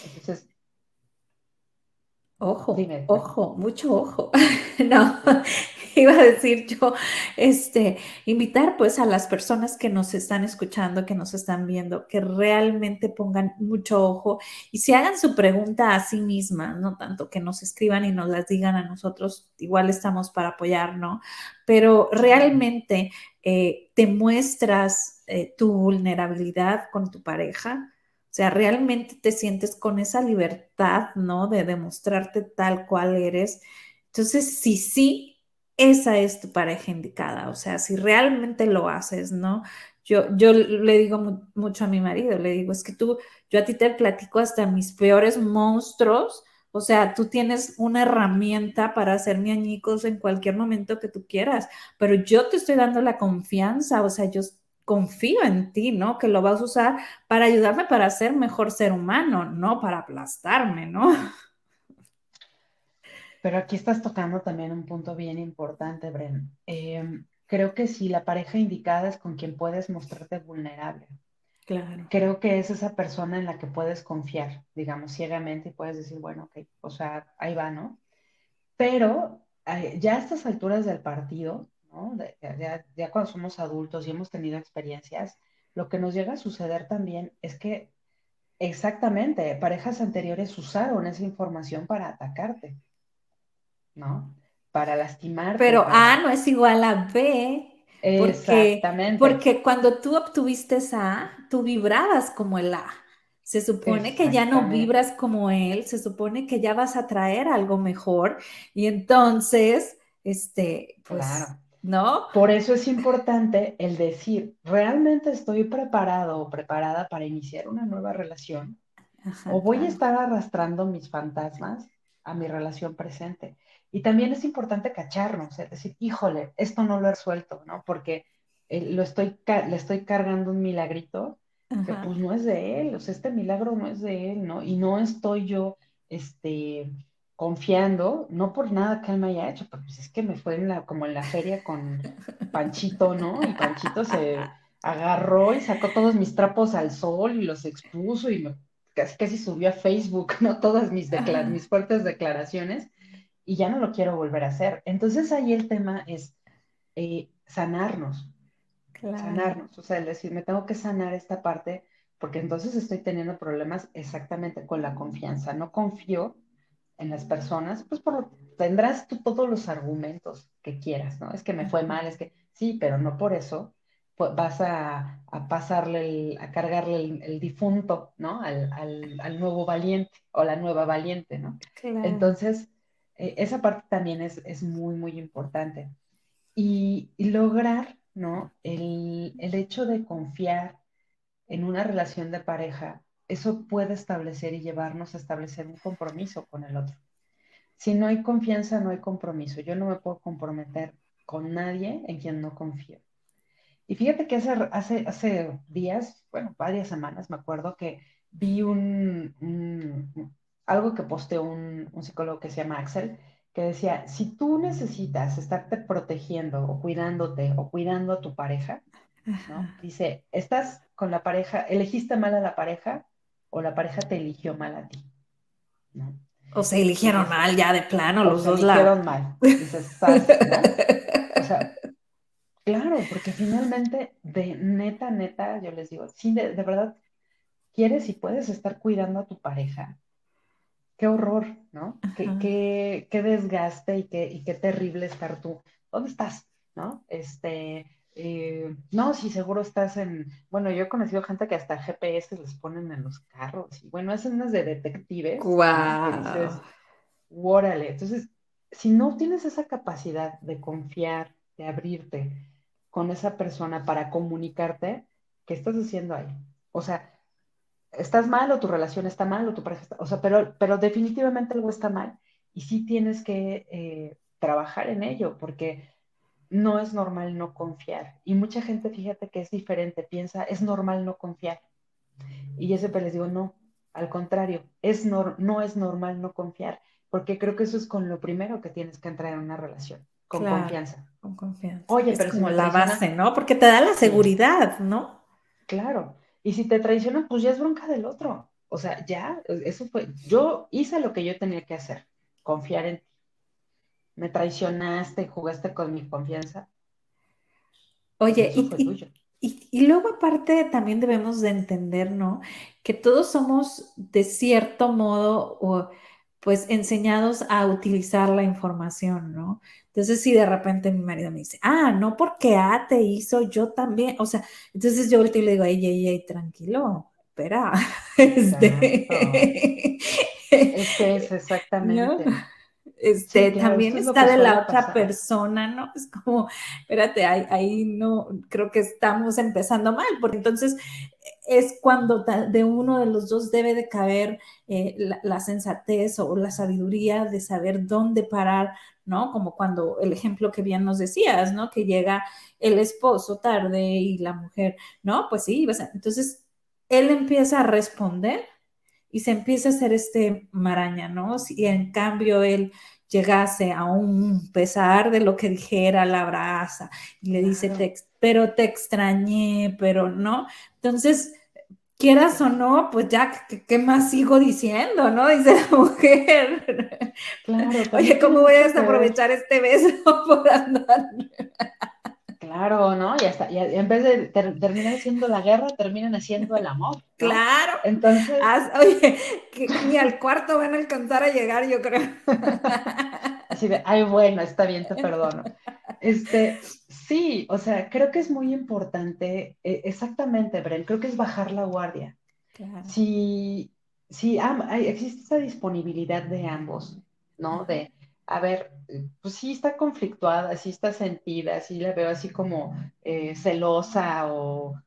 Entonces, Ojo, ojo, mucho ojo. *laughs* no, *laughs* iba a decir yo, este, invitar pues a las personas que nos están escuchando, que nos están viendo, que realmente pongan mucho ojo y se hagan su pregunta a sí mismas, no tanto que nos escriban y nos las digan a nosotros, igual estamos para apoyar, ¿no? Pero realmente eh, te muestras eh, tu vulnerabilidad con tu pareja o sea, realmente te sientes con esa libertad, ¿no? De demostrarte tal cual eres. Entonces, si sí, esa es tu pareja indicada. O sea, si realmente lo haces, ¿no? Yo, yo le digo mucho a mi marido, le digo, es que tú, yo a ti te platico hasta mis peores monstruos. O sea, tú tienes una herramienta para hacerme añicos en cualquier momento que tú quieras, pero yo te estoy dando la confianza, o sea, yo confío en ti, ¿no? Que lo vas a usar para ayudarme para ser mejor ser humano, no para aplastarme, ¿no? Pero aquí estás tocando también un punto bien importante, Bren. Em, creo que si la pareja indicada es con quien puedes mostrarte vulnerable. Claro. Creo que es esa persona en la que puedes confiar, digamos, ciegamente y puedes decir, bueno, ok, o sea, ahí va, ¿no? Pero eh, ya a estas alturas del partido, ya, cuando somos adultos y hemos tenido experiencias, lo que nos llega a suceder también es que Exactamente, parejas anteriores usaron esa información para atacarte, ¿no? Para lastimarte. Pero A no es igual a B. Porque, Exactamente. Porque cuando tú obtuviste A, tú vibrabas como el A. Se supone que ya no vibras como él, se supone que ya vas a traer algo mejor y entonces, este, pues, ¿no? Por eso es importante el decir, ¿realmente estoy preparado o preparada para iniciar una nueva relación? ¿O voy a estar arrastrando mis fantasmas a mi relación presente? Y también es importante cacharnos, es decir, híjole, esto no lo he resuelto, ¿no? Porque eh, lo estoy, le estoy cargando un milagrito que pues no es de él, o sea, este milagro no es de él, ¿no? Y no estoy yo, este, confiando, no por nada que él me haya hecho, pero pues es que me fue en la, como en la feria con Panchito, ¿no? Y Panchito se agarró y sacó todos mis trapos al sol y los expuso y me, casi, casi subió a Facebook, ¿no? Todas mis, mis fuertes declaraciones y ya no lo quiero volver a hacer. Entonces ahí el tema es eh, sanarnos, sanarnos, o sea, el decir, me tengo que sanar esta parte porque entonces estoy teniendo problemas exactamente con la confianza. No confío en las personas, pues por, tendrás tú todos los argumentos que quieras, ¿no? Es que me fue mal, es que sí, pero no por eso pues, vas a, pasarle, a cargarle el, difunto, ¿no? Al, nuevo valiente o la nueva valiente, ¿no? Entonces, e, esa parte también es, es muy, muy importante. y lograr ¿no? El, hecho de confiar en una relación de pareja, eso puede establecer y llevarnos a establecer un compromiso con el otro. Si no hay confianza, no hay compromiso. Yo no me puedo comprometer con nadie en quien no confío. Y fíjate que hace, hace, hace días, bueno, varias semanas, me acuerdo que vi un, algo que posteó un, un psicólogo que se llama Axel, que decía, si tú necesitas estarte protegiendo o cuidándote o cuidando a tu pareja, dice, estás con la pareja, elegiste mal a la pareja o la pareja te eligió mal a ti. O se eligieron mal ya de plano los dos lados. eligieron mal. O sea, claro, porque finalmente, de neta, neta, yo les digo, sí, de verdad, quieres y puedes estar cuidando a tu pareja, qué horror, ¿no? Qué, qué, desgaste y qué, y qué terrible estar tú. ¿Dónde estás? ¿No? Este, eh, no, si seguro estás en, bueno, yo he conocido gente que hasta GPS les ponen en los carros y bueno, es unas de detectives. ¡Guau! Wow. Entonces, si no tienes esa capacidad de confiar, de abrirte con esa persona para comunicarte, ¿qué estás haciendo ahí? O sea, estás mal o tu relación está mal o tu pareja está, o sea, pero, pero definitivamente algo está mal y sí tienes que eh, trabajar en ello porque no es normal no confiar. Y mucha gente, fíjate que es diferente, piensa, es normal no confiar. Y yo siempre les digo, no, al contrario, es no es normal no confiar, porque creo que eso es con lo primero que tienes que entrar en una relación, con confianza. Con confianza. Oye, pero es como la base, ¿no? Porque te da la seguridad, ¿no? Claro, y si te traicionan, pues ya es bronca del otro. O sea, ya, eso fue, yo hice lo que yo tenía que hacer, confiar en ti. Me traicionaste, jugaste con mi confianza. Oye, y, y, luego aparte también debemos de entender, ¿no? Que todos somos de cierto modo o pues enseñados a utilizar la información, ¿no? Entonces, si de repente mi marido me dice, ah, no porque A te hizo, yo también, o sea, entonces yo le digo, ey, ey, ey, tranquilo, espera, *laughs* este... *laughs* Es que es exactamente. Este, también está de la otra persona, ¿no? Es como, espérate, ahí, ahí, no, creo que estamos empezando mal, porque entonces es cuando de uno de los dos debe de caber eh, la, sensatez o la sabiduría de saber dónde parar, ¿no? Como cuando el ejemplo que bien nos decías, ¿no? Que llega el esposo tarde y la mujer, ¿no? Pues sí, entonces él empieza a responder y se empieza a hacer este maraña, ¿no? Si en cambio él llegase a un pesar de lo que dijera, la abraza y le dice, pero te extrañé, pero no. Entonces, quieras o no, pues ya, ¿qué, más sigo diciendo, no? Dice la mujer. Claro, *laughs* Oye, ¿cómo voy a aprovechar este beso *laughs* por andar? Claro, ¿no? Y hasta, y en vez de terminar haciendo la guerra, terminan haciendo el amor. Claro. Entonces. oye, que ni al cuarto van a alcanzar a llegar, yo creo. Así de, ay, bueno, está bien, te perdono. Este, sí, o sea, creo que es muy importante, eh, exactamente, Bren, creo que es bajar la guardia. Claro. Si, si existe esa disponibilidad de ambos, ¿no? De, a ver, pues sí está conflictuada, sí está sentida, sí la veo así como eh, celosa o,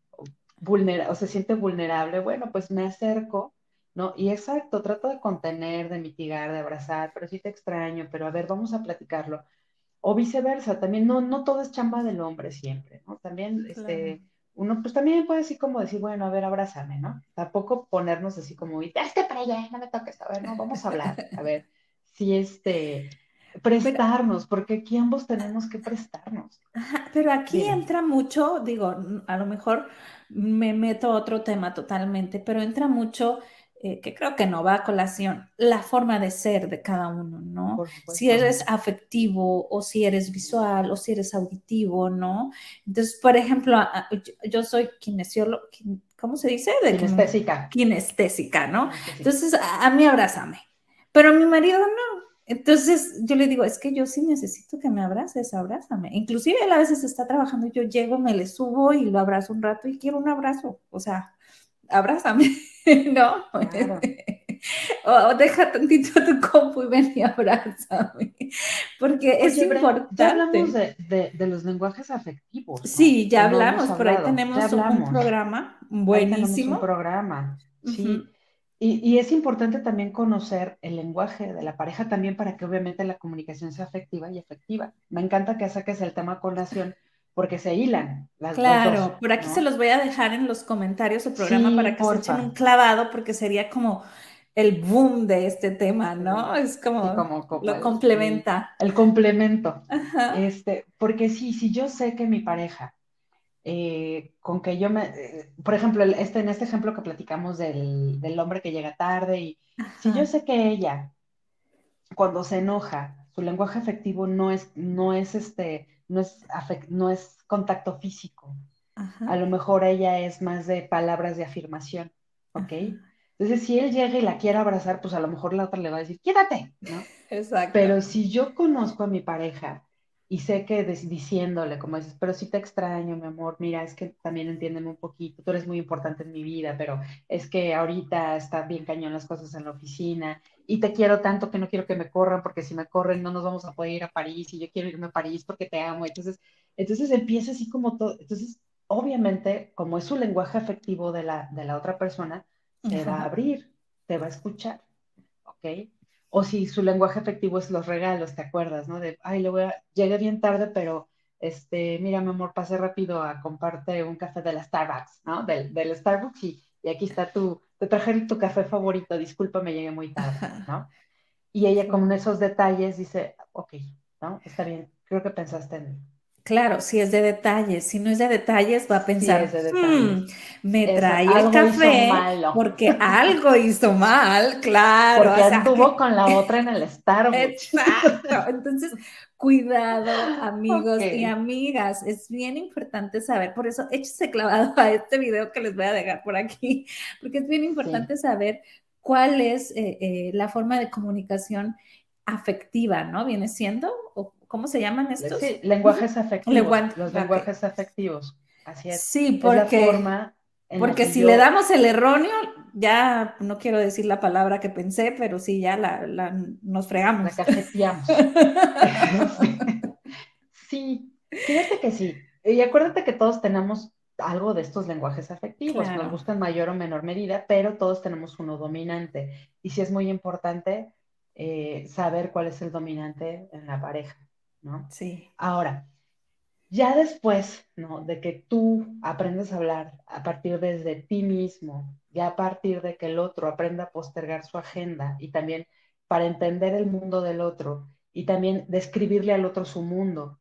vulnerable, o se siente vulnerable, bueno, pues me acerco, ¿no? Y exacto, trato de contener, de mitigar, de abrazar, pero sí te extraño, pero a ver, vamos a platicarlo. O viceversa, también no, no todo es chamba del hombre siempre, ¿no? También, este, uno pues también puede así como decir, bueno, a ver, abrázame, ¿no? Tampoco ponernos así como, este para allá, no me toques, a ver, no, vamos a hablar, a ver, si este, prestarnos, porque aquí ambos tenemos que prestarnos. pero aquí entra mucho, digo, a lo mejor me meto a otro tema totalmente, pero entra mucho, eh, que creo que no va a colación, la forma de ser de cada uno, ¿no? Si eres afectivo o si eres visual o si eres auditivo, ¿no? Entonces, por ejemplo, yo soy kinesiólogo, ¿cómo se dice? De kinestésica. Kinestésica, ¿no? Entonces, a, a mí abrázame. Pero a mi marido no, entonces yo le digo, es que yo sí necesito que me abraces, abrázame. Inclusive él a veces está trabajando yo llego, me le subo y lo abrazo un rato y quiero un abrazo. O sea, abrázame, *laughs* ¿no? *laughs* o, deja tantito tu compu y ven y abrázame. *laughs* Porque es importante. Ya hablamos de, los lenguajes afectivos. Sí, ya hablamos, por ahí tenemos un programa buenísimo. un programa, sí. Y, es importante también conocer el lenguaje de la pareja también para que obviamente la comunicación sea afectiva y efectiva. Me encanta que saques el tema colación porque se hilan las Claro, por aquí se los voy a dejar en los comentarios o programa para que se echen un clavado porque sería como el boom de este tema, ¿no? Es como, lo complementa. El, complemento. Este, porque sí, si yo sé que mi pareja eh, con que yo me, eh, por ejemplo, este, en este ejemplo que platicamos del, hombre que llega tarde, y si yo sé que ella, cuando se enoja, su lenguaje afectivo no es, no es este, no es, no es contacto físico. A lo mejor ella es más de palabras de afirmación, ¿ok? Entonces, si él llega y la quiere abrazar, pues a lo mejor la otra le va a decir, quédate, ¿no? *laughs* Exacto. Pero si yo conozco a mi pareja y sé que diciéndole, como dices, pero sí te extraño, mi amor, mira, es que también entiéndeme un poquito, tú eres muy importante en mi vida, pero es que ahorita está bien cañón las cosas en la oficina y te quiero tanto que no quiero que me corran porque si me corren no nos vamos a poder ir a París y yo quiero irme a París porque te amo. Entonces, entonces empieza así como todo, entonces obviamente como es su lenguaje afectivo de la, de la otra persona, te va a abrir, te va a escuchar, ¿ok? O si su lenguaje efectivo es los regalos, ¿te acuerdas, no? De, ay, le voy a, llegué bien tarde, pero, este, mira, mi amor, pasé rápido a comparte un café de la Starbucks, ¿no? Del, del Starbucks y, y, aquí está tu, te traje tu café favorito, discúlpame, llegué muy tarde, ¿no? Y ella con esos detalles dice, ok, ¿no? Está bien, creo que pensaste en mí. Claro, si es de detalles, si no es de detalles, va a pensar, hmm, me trae el café porque *laughs* algo hizo mal, claro. Porque estuvo con la otra en el Starbucks. Exacto. *laughs* Entonces, cuidado, amigos y amigas. Es bien importante saber, por eso échese clavado a este video que les voy a dejar por aquí, porque es bien importante saber cuál es eh, eh, la forma de comunicación afectiva, ¿no? Viene siendo, o ¿Cómo se llaman estos? Sí, lenguajes afectivos. los lenguajes afectivos. Así es. Sí, porque, porque si le damos el erróneo, ya no quiero decir la palabra que pensé, pero sí, ya la, nos fregamos. La cafeteamos. *laughs* sí, fíjate que sí. Y acuérdate que todos tenemos algo de estos lenguajes afectivos, nos gustan en mayor o menor medida, pero todos tenemos uno dominante. Y sí es muy importante eh, saber cuál es el dominante en la pareja. ¿No? Sí. Ahora, ya después, ¿no? De que tú aprendes a hablar a partir desde ti mismo, ya a partir de que el otro aprenda a postergar su agenda y también para entender el mundo del otro y también describirle al otro su mundo,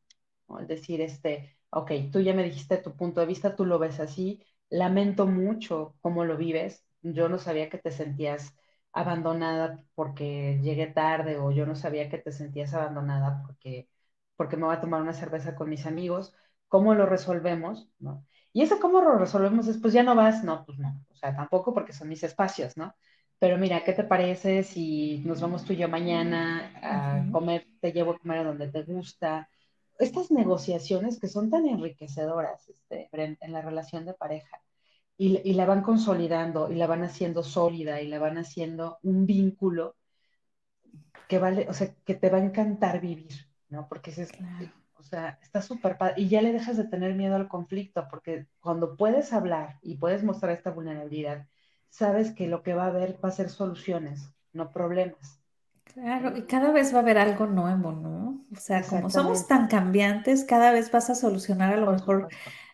¿no? Es decir, este, ok, tú ya me dijiste tu punto de vista, tú lo ves así, lamento mucho cómo lo vives, yo no sabía que te sentías abandonada porque llegué tarde o yo no sabía que te sentías abandonada porque porque me voy a tomar una cerveza con mis amigos. ¿cómo lo resolvemos? ¿no? Y ese cómo lo resolvemos es, pues ya no vas, no, pues no, o sea, tampoco porque son mis espacios, ¿no? Pero mira, ¿qué te parece si nos vamos tú y yo mañana a comer, te llevo a comer a donde te gusta? Estas negociaciones que son tan enriquecedoras este, en, la relación de pareja y, y, la van consolidando y la van haciendo sólida y la van haciendo un vínculo que vale, o sea, que te va a encantar vivir, ¿no? Porque es, o sea, está súper padre. Y ya le dejas de tener miedo al conflicto, porque cuando puedes hablar y puedes mostrar esta vulnerabilidad, sabes que lo que va a haber va a ser soluciones, no problemas. Claro, y cada vez va a haber algo nuevo, ¿no? O sea, como somos tan cambiantes, cada vez vas a solucionar a lo mejor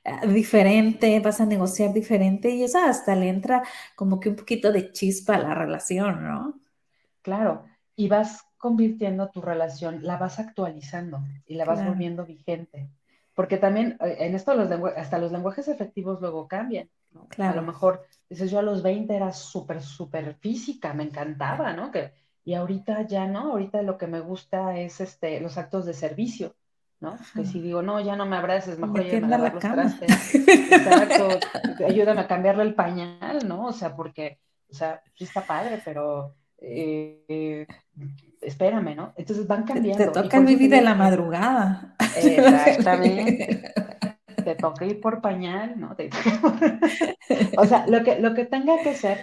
eh, diferente, vas a negociar diferente y eso hasta le entra como que un poquito de chispa a la relación, ¿no? Claro, y vas convirtiendo tu relación, la vas actualizando y la vas volviendo vigente. Porque también eh, en esto los hasta los lenguajes efectivos luego cambian. A lo mejor dices, yo a los 20 era súper, súper física, me encantaba, ¿no? Que, y ahorita ya no, ahorita lo que me gusta es este, los actos de servicio, ¿no? Que si digo, no, ya no me abraces, mejor ya me los trastes. Exacto, ayúdame a cambiarle el pañal, ¿no? O sea, porque, o sea, sí está padre, pero eh, espérame, ¿no? Entonces van cambiando. Te, toca vivir de la madrugada. Exactamente. *laughs* te toca ir por pañal, ¿no? *laughs* o sea, lo que, lo que tenga que ser,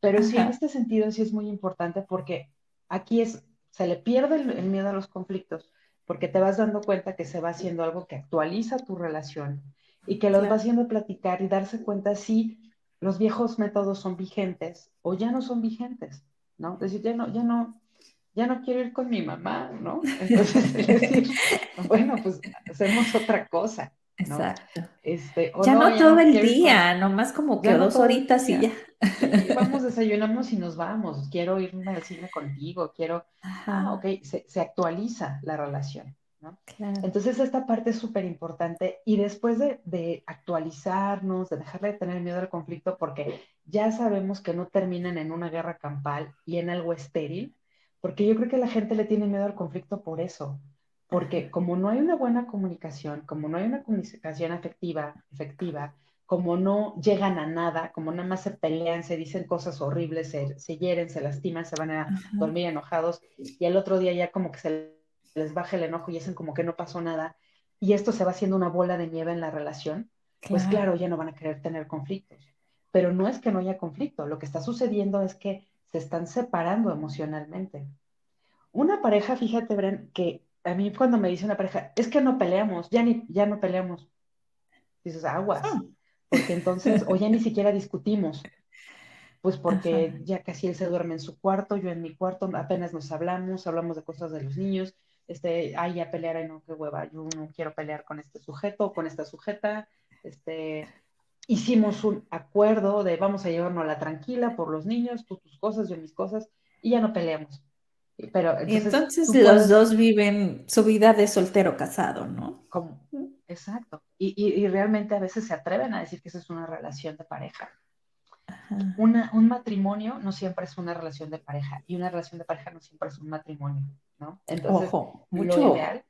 pero sí, en este sentido sí es muy importante porque aquí es, se le pierde el, miedo a los conflictos porque te vas dando cuenta que se va haciendo algo que actualiza tu relación y que los va haciendo platicar y darse cuenta si los viejos métodos son vigentes o ya no son vigentes. ¿No? Decir, ya no, ya no, ya no quiero ir con mi mamá, ¿no? Entonces, *laughs* decir, bueno, pues hacemos otra cosa. Exacto. Este, ya, no, todo el día, nomás como que dos horitas y ya. Vamos, desayunamos y nos vamos. Quiero irme al cine contigo, quiero. Ah, ok, se, se, actualiza la relación. ¿No? Entonces, esta parte es súper importante. Y después de, de, actualizarnos, de dejarle de tener miedo al conflicto, porque ya sabemos que no terminan en una guerra campal y en algo estéril, porque yo creo que la gente le tiene miedo al conflicto por eso, porque como no hay una buena comunicación, como no hay una comunicación afectiva, efectiva, como no llegan a nada, como nada más se pelean, se dicen cosas horribles, se, se hieren, se lastiman, se van a dormir enojados y el otro día ya como que se les baja el enojo y dicen como que no pasó nada y esto se va haciendo una bola de nieve en la relación, pues claro, ya no van a querer tener conflictos pero no es que no haya conflicto, lo que está sucediendo es que se están separando emocionalmente. Una pareja, fíjate, Bren, que a mí cuando me dice una pareja, es que no peleamos, ya, ni, ya no peleamos. Dices, aguas, ah. porque entonces, o ya ni siquiera discutimos, pues porque ya casi él se duerme en su cuarto, yo en mi cuarto, apenas nos hablamos, hablamos de cosas de los niños, este, ay, ya pelear, no, qué hueva, yo no quiero pelear con este sujeto o con esta sujeta, este, hicimos un acuerdo de vamos a llevarnos a la tranquila por los niños, tú tus cosas, yo mis cosas, y ya no peleamos. Pero entonces, los dos viven su vida de soltero casado, ¿no? Como, exacto. Y, y, realmente a veces se atreven a decir que eso es una relación de pareja. Una, un matrimonio no siempre es una relación de pareja y una relación de pareja no siempre es un matrimonio, ¿no? Entonces, Ojo, mucho. lo ideal,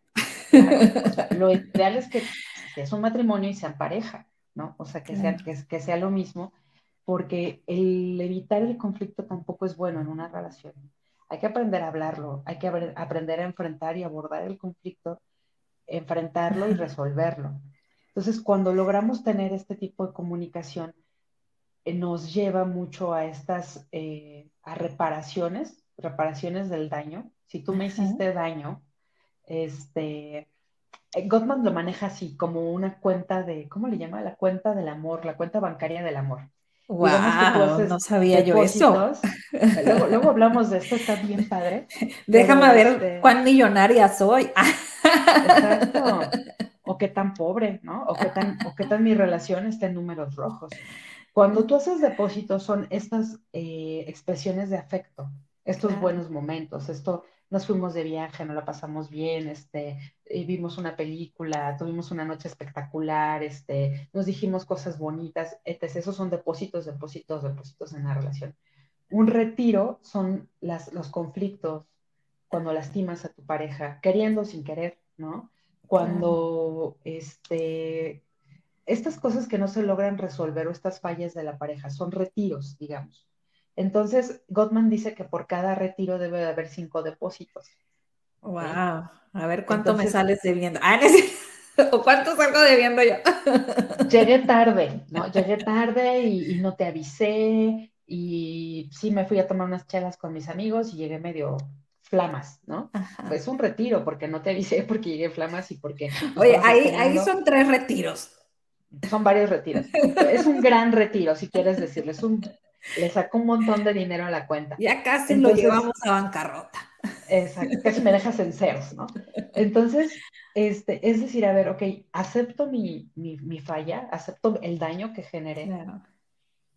lo ideal es que es un matrimonio y sean pareja ¿no? O sea, que sea, que, sea lo mismo, porque el evitar el conflicto tampoco es bueno en una relación. Hay que aprender a hablarlo, hay que aprender a enfrentar y abordar el conflicto, enfrentarlo y resolverlo. Entonces, cuando logramos tener este tipo de comunicación, nos lleva mucho a estas, eh, a reparaciones, reparaciones del daño. Si tú me hiciste daño, este, eh, Gottman lo maneja así, como una cuenta de, ¿cómo le llama? La cuenta del amor, la cuenta bancaria del amor. Wow, no sabía yo eso. Luego, hablamos de esto, está bien padre. *laughs* Déjame ver este cuán millonaria soy. Exacto. *laughs* O qué tan pobre, ¿no? O qué tan, o qué tan mi relación está en números rojos. Cuando tú haces depósitos son estas eh, expresiones de afecto, estos buenos momentos, esto nos fuimos de viaje, nos la pasamos bien, este, vimos una película, tuvimos una noche espectacular, este, nos dijimos cosas bonitas, etc. Esos son depósitos, depósitos, depósitos en la relación. Un retiro son las, los conflictos cuando lastimas a tu pareja, queriendo sin querer, ¿no? cuando este, estas cosas que no se logran resolver o estas fallas de la pareja son retiros, digamos. Entonces, Gottman dice que por cada retiro debe de haber cinco depósitos. Wow, a ver cuánto me sales debiendo. Ah, *laughs* ¿O cuánto salgo debiendo yo? *laughs* Llegué tarde, ¿no? Llegué tarde y, no te avisé y sí me fui a tomar unas chelas con mis amigos y llegué medio flamas, ¿no? Pues un retiro porque no te avisé porque llegué flamas y porque... Oye, ahí, ahí son tres retiros. Son varios retiros. es un gran retiro, si quieres decirles. Un, le sacó un montón de dinero a la cuenta. Ya casi lo llevamos a bancarrota. Exacto, casi me dejas en ceros, ¿no? Entonces, este, es decir, a ver, ok, acepto mi, falla, acepto el daño que generé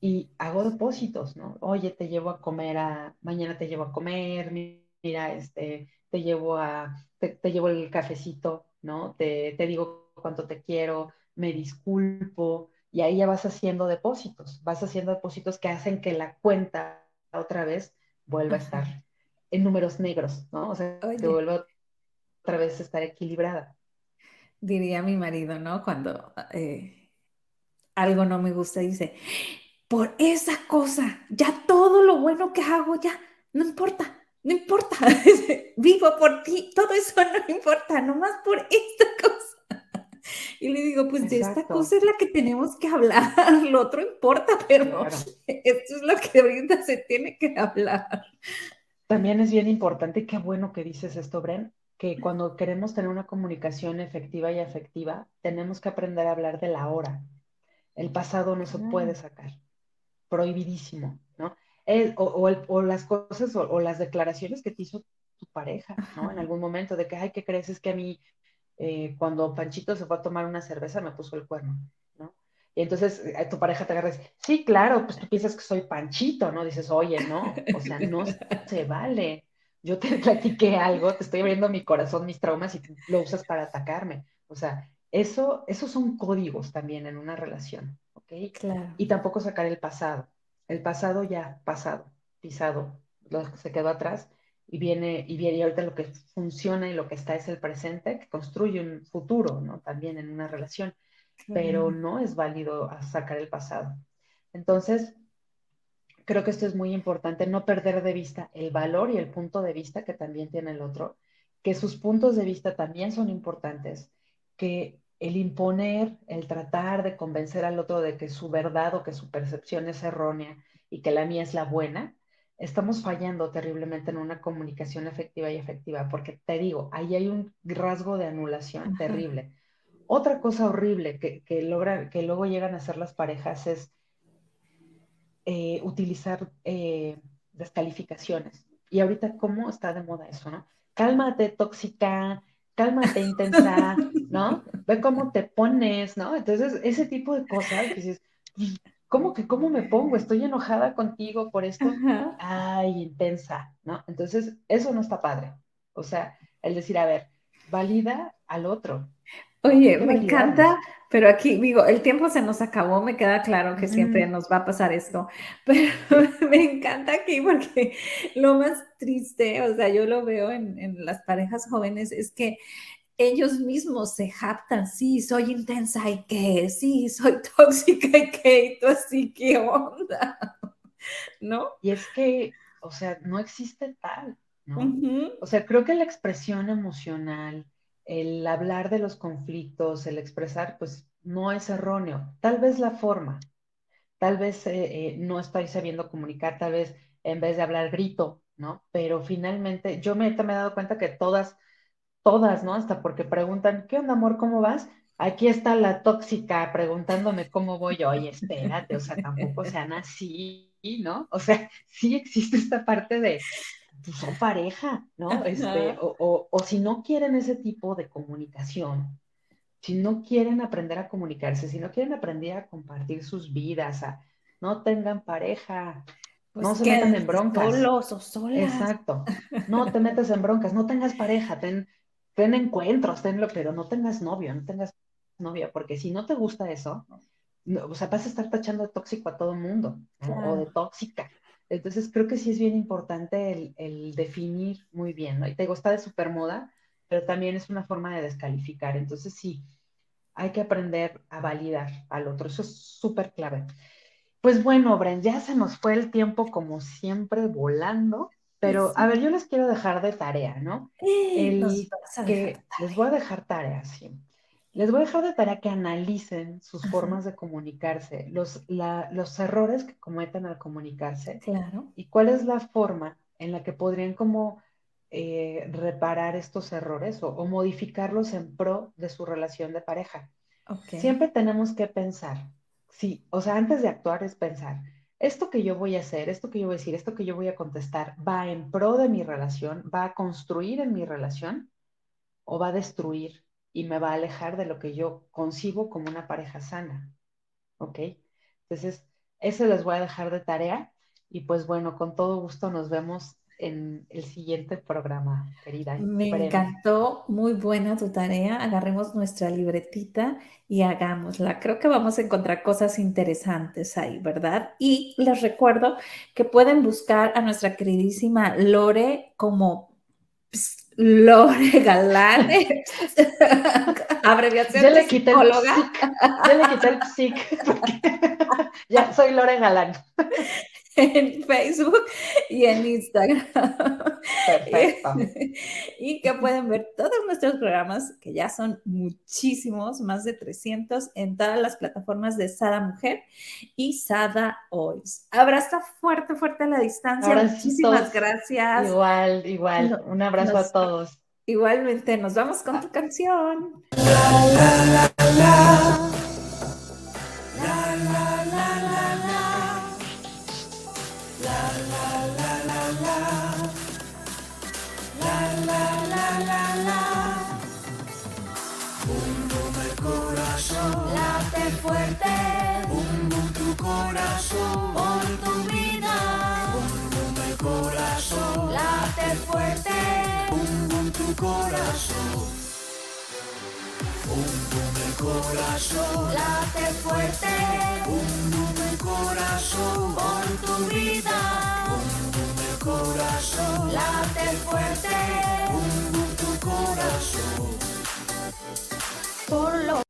y hago depósitos, ¿no? Oye, te llevo a comer a, mañana te llevo a comer, mira, este, te llevo a, te, llevo el cafecito, ¿no? Te, te digo cuánto te quiero, me disculpo, y ahí ya vas haciendo depósitos, vas haciendo depósitos que hacen que la cuenta otra vez vuelva a estar en números negros, ¿no? O sea, que vuelva otra vez a estar equilibrada. Diría mi marido, ¿no? Cuando eh, algo no me gusta, dice, por esa cosa, ya todo lo bueno que hago, ya, no importa, no importa, *laughs* vivo por ti, todo eso no importa, nomás por esta cosa. *laughs* Y le digo, pues de esta cosa es la que tenemos que hablar, *laughs* lo otro importa, pero *laughs* esto es lo que ahorita se tiene que hablar. También es bien importante, qué bueno que dices esto, Bren, que cuando queremos tener una comunicación efectiva y afectiva, tenemos que aprender a hablar de la hora. El pasado no se puede sacar, prohibidísimo, ¿no? o, las cosas o, las declaraciones que te hizo tu pareja, ¿no? En algún momento de que, ay, ¿qué crees? Es que a mí, eh, cuando Panchito se fue a tomar una cerveza, me puso el cuerno. Y entonces eh, tu pareja te agarra y dice, sí, claro, pues tú piensas que soy Panchito, ¿no? Dices, oye, no, o sea, no se vale. Yo te *laughs* platiqué algo, te estoy abriendo mi corazón, mis traumas y lo usas para atacarme. O sea, eso, esos son códigos también en una relación, ¿ok? Claro. Y tampoco sacar el pasado. El pasado ya pasado, pisado, lo que se quedó atrás y viene, y viene, y ahorita lo que funciona y lo que está es el presente, que construye un futuro, ¿no? También en una relación pero no es válido sacar el pasado. Entonces, creo que esto es muy importante, no perder de vista el valor y el punto de vista que también tiene el otro, que sus puntos de vista también son importantes, que el imponer, el tratar de convencer al otro de que su verdad o que su percepción es errónea y que la mía es la buena, estamos fallando terriblemente en una comunicación efectiva y efectiva, porque te digo, ahí hay un rasgo de anulación terrible otra cosa horrible que, que luego llegan a hacer las parejas es eh, utilizar eh, descalificaciones. Y ahorita, ¿cómo está de moda eso, no? Cálmate, tóxica, cálmate, intensa, *laughs* ¿no? Ve cómo te pones, ¿no? Entonces, ese tipo de cosas, que dices, ¿cómo que cómo me pongo? Estoy enojada contigo por esto. Ay, intensa, ¿no? Entonces, eso no está padre. O sea, el decir, a ver, valida al otro, Oye, me encanta, pero aquí digo, el tiempo se nos acabó, me queda claro que siempre nos va a pasar esto, *laughs* pero me encanta aquí porque lo más triste, o sea, yo lo veo en, las parejas jóvenes, es que ellos mismos se jactan, sí, soy intensa y qué, sí, soy *laughs* tóxica y qué, y tú así, ¿qué onda? *laughs* ¿No? Y es que, o sea, no existe tal, ¿no? O sea, creo que la expresión emocional, el hablar de los conflictos, el expresar, pues no es erróneo. Tal vez la forma, tal vez eh, eh, no estoy sabiendo comunicar, tal vez en vez de hablar grito, ¿no? Pero finalmente yo me, me he dado cuenta que todas, todas, ¿no? Hasta porque preguntan, ¿qué onda, amor? ¿Cómo vas? Aquí está la tóxica preguntándome cómo voy. Oye, espérate, o sea, tampoco sean así, ¿no? O sea, sí existe esta parte de, pues son pareja, ¿no? Este, o, si no quieren ese tipo de comunicación, si no quieren aprender a comunicarse, si no quieren aprender a compartir sus vidas, a, no tengan pareja, no pues se metan en broncas. Solos o solas. Exacto. *laughs* No te metas en broncas, no tengas pareja, ten, ten encuentros, tenlo, pero no tengas novio, no tengas novia, porque si no te gusta eso, o sea, vas a estar tachando de tóxico a todo el mundo, o de tóxica. Entonces creo que sí es bien importante el, definir muy bien, ¿no? Y te digo, está de super moda pero también es una forma de descalificar. Entonces sí, hay que aprender a validar al otro. Eso es súper clave. Pues bueno, Bren, ya se nos fue el tiempo como siempre volando, pero a ver, yo les quiero dejar de tarea, ¿no? El que les voy a dejar tarea, sí. Les voy a dejar de tarea que analicen sus formas de comunicarse, los, los errores que cometen al comunicarse. Claro. Y cuál es la forma en la que podrían como eh, reparar estos errores o, modificarlos en pro de su relación de pareja. Siempre tenemos que pensar, sí, o sea, antes de actuar es pensar, esto que yo voy a hacer, esto que yo voy a decir, esto que yo voy a contestar, ¿va en pro de mi relación? ¿Va a construir en mi relación? ¿O va a destruir y me va a alejar de lo que yo concibo como una pareja sana. ¿Ok? Entonces, eso les voy a dejar de tarea y pues bueno, con todo gusto nos vemos en el siguiente programa, querida. Me encantó, muy buena tu tarea. Agarremos nuestra libretita y hagámosla. Creo que vamos a encontrar cosas interesantes ahí, ¿verdad? Y les recuerdo que pueden buscar a nuestra queridísima Lore como Lore Galán, *laughs* abreviación ya le quité El ya le quité el psic. *laughs* ya soy Lore Galán. *laughs* *laughs* en Facebook y en Instagram. Perfecto. *laughs* Y que pueden ver todos nuestros programas, que ya son muchísimos, más de 300, en todas las plataformas de Sada Mujer y Sada Oils. Abrazo fuerte, fuerte a la distancia. Muchísimas gracias. Igual, igual. Un abrazo a todos. Igualmente, nos vamos con tu canción. La, la, la, fuerte. Tu corazón por tu vida. Hundo el corazón. Late fuerte. Hundo tu corazón. Hundo el corazón. Late fuerte. Hundo el corazón por tu vida. Hundo el corazón. Late fuerte. Hundo tu corazón. Por lo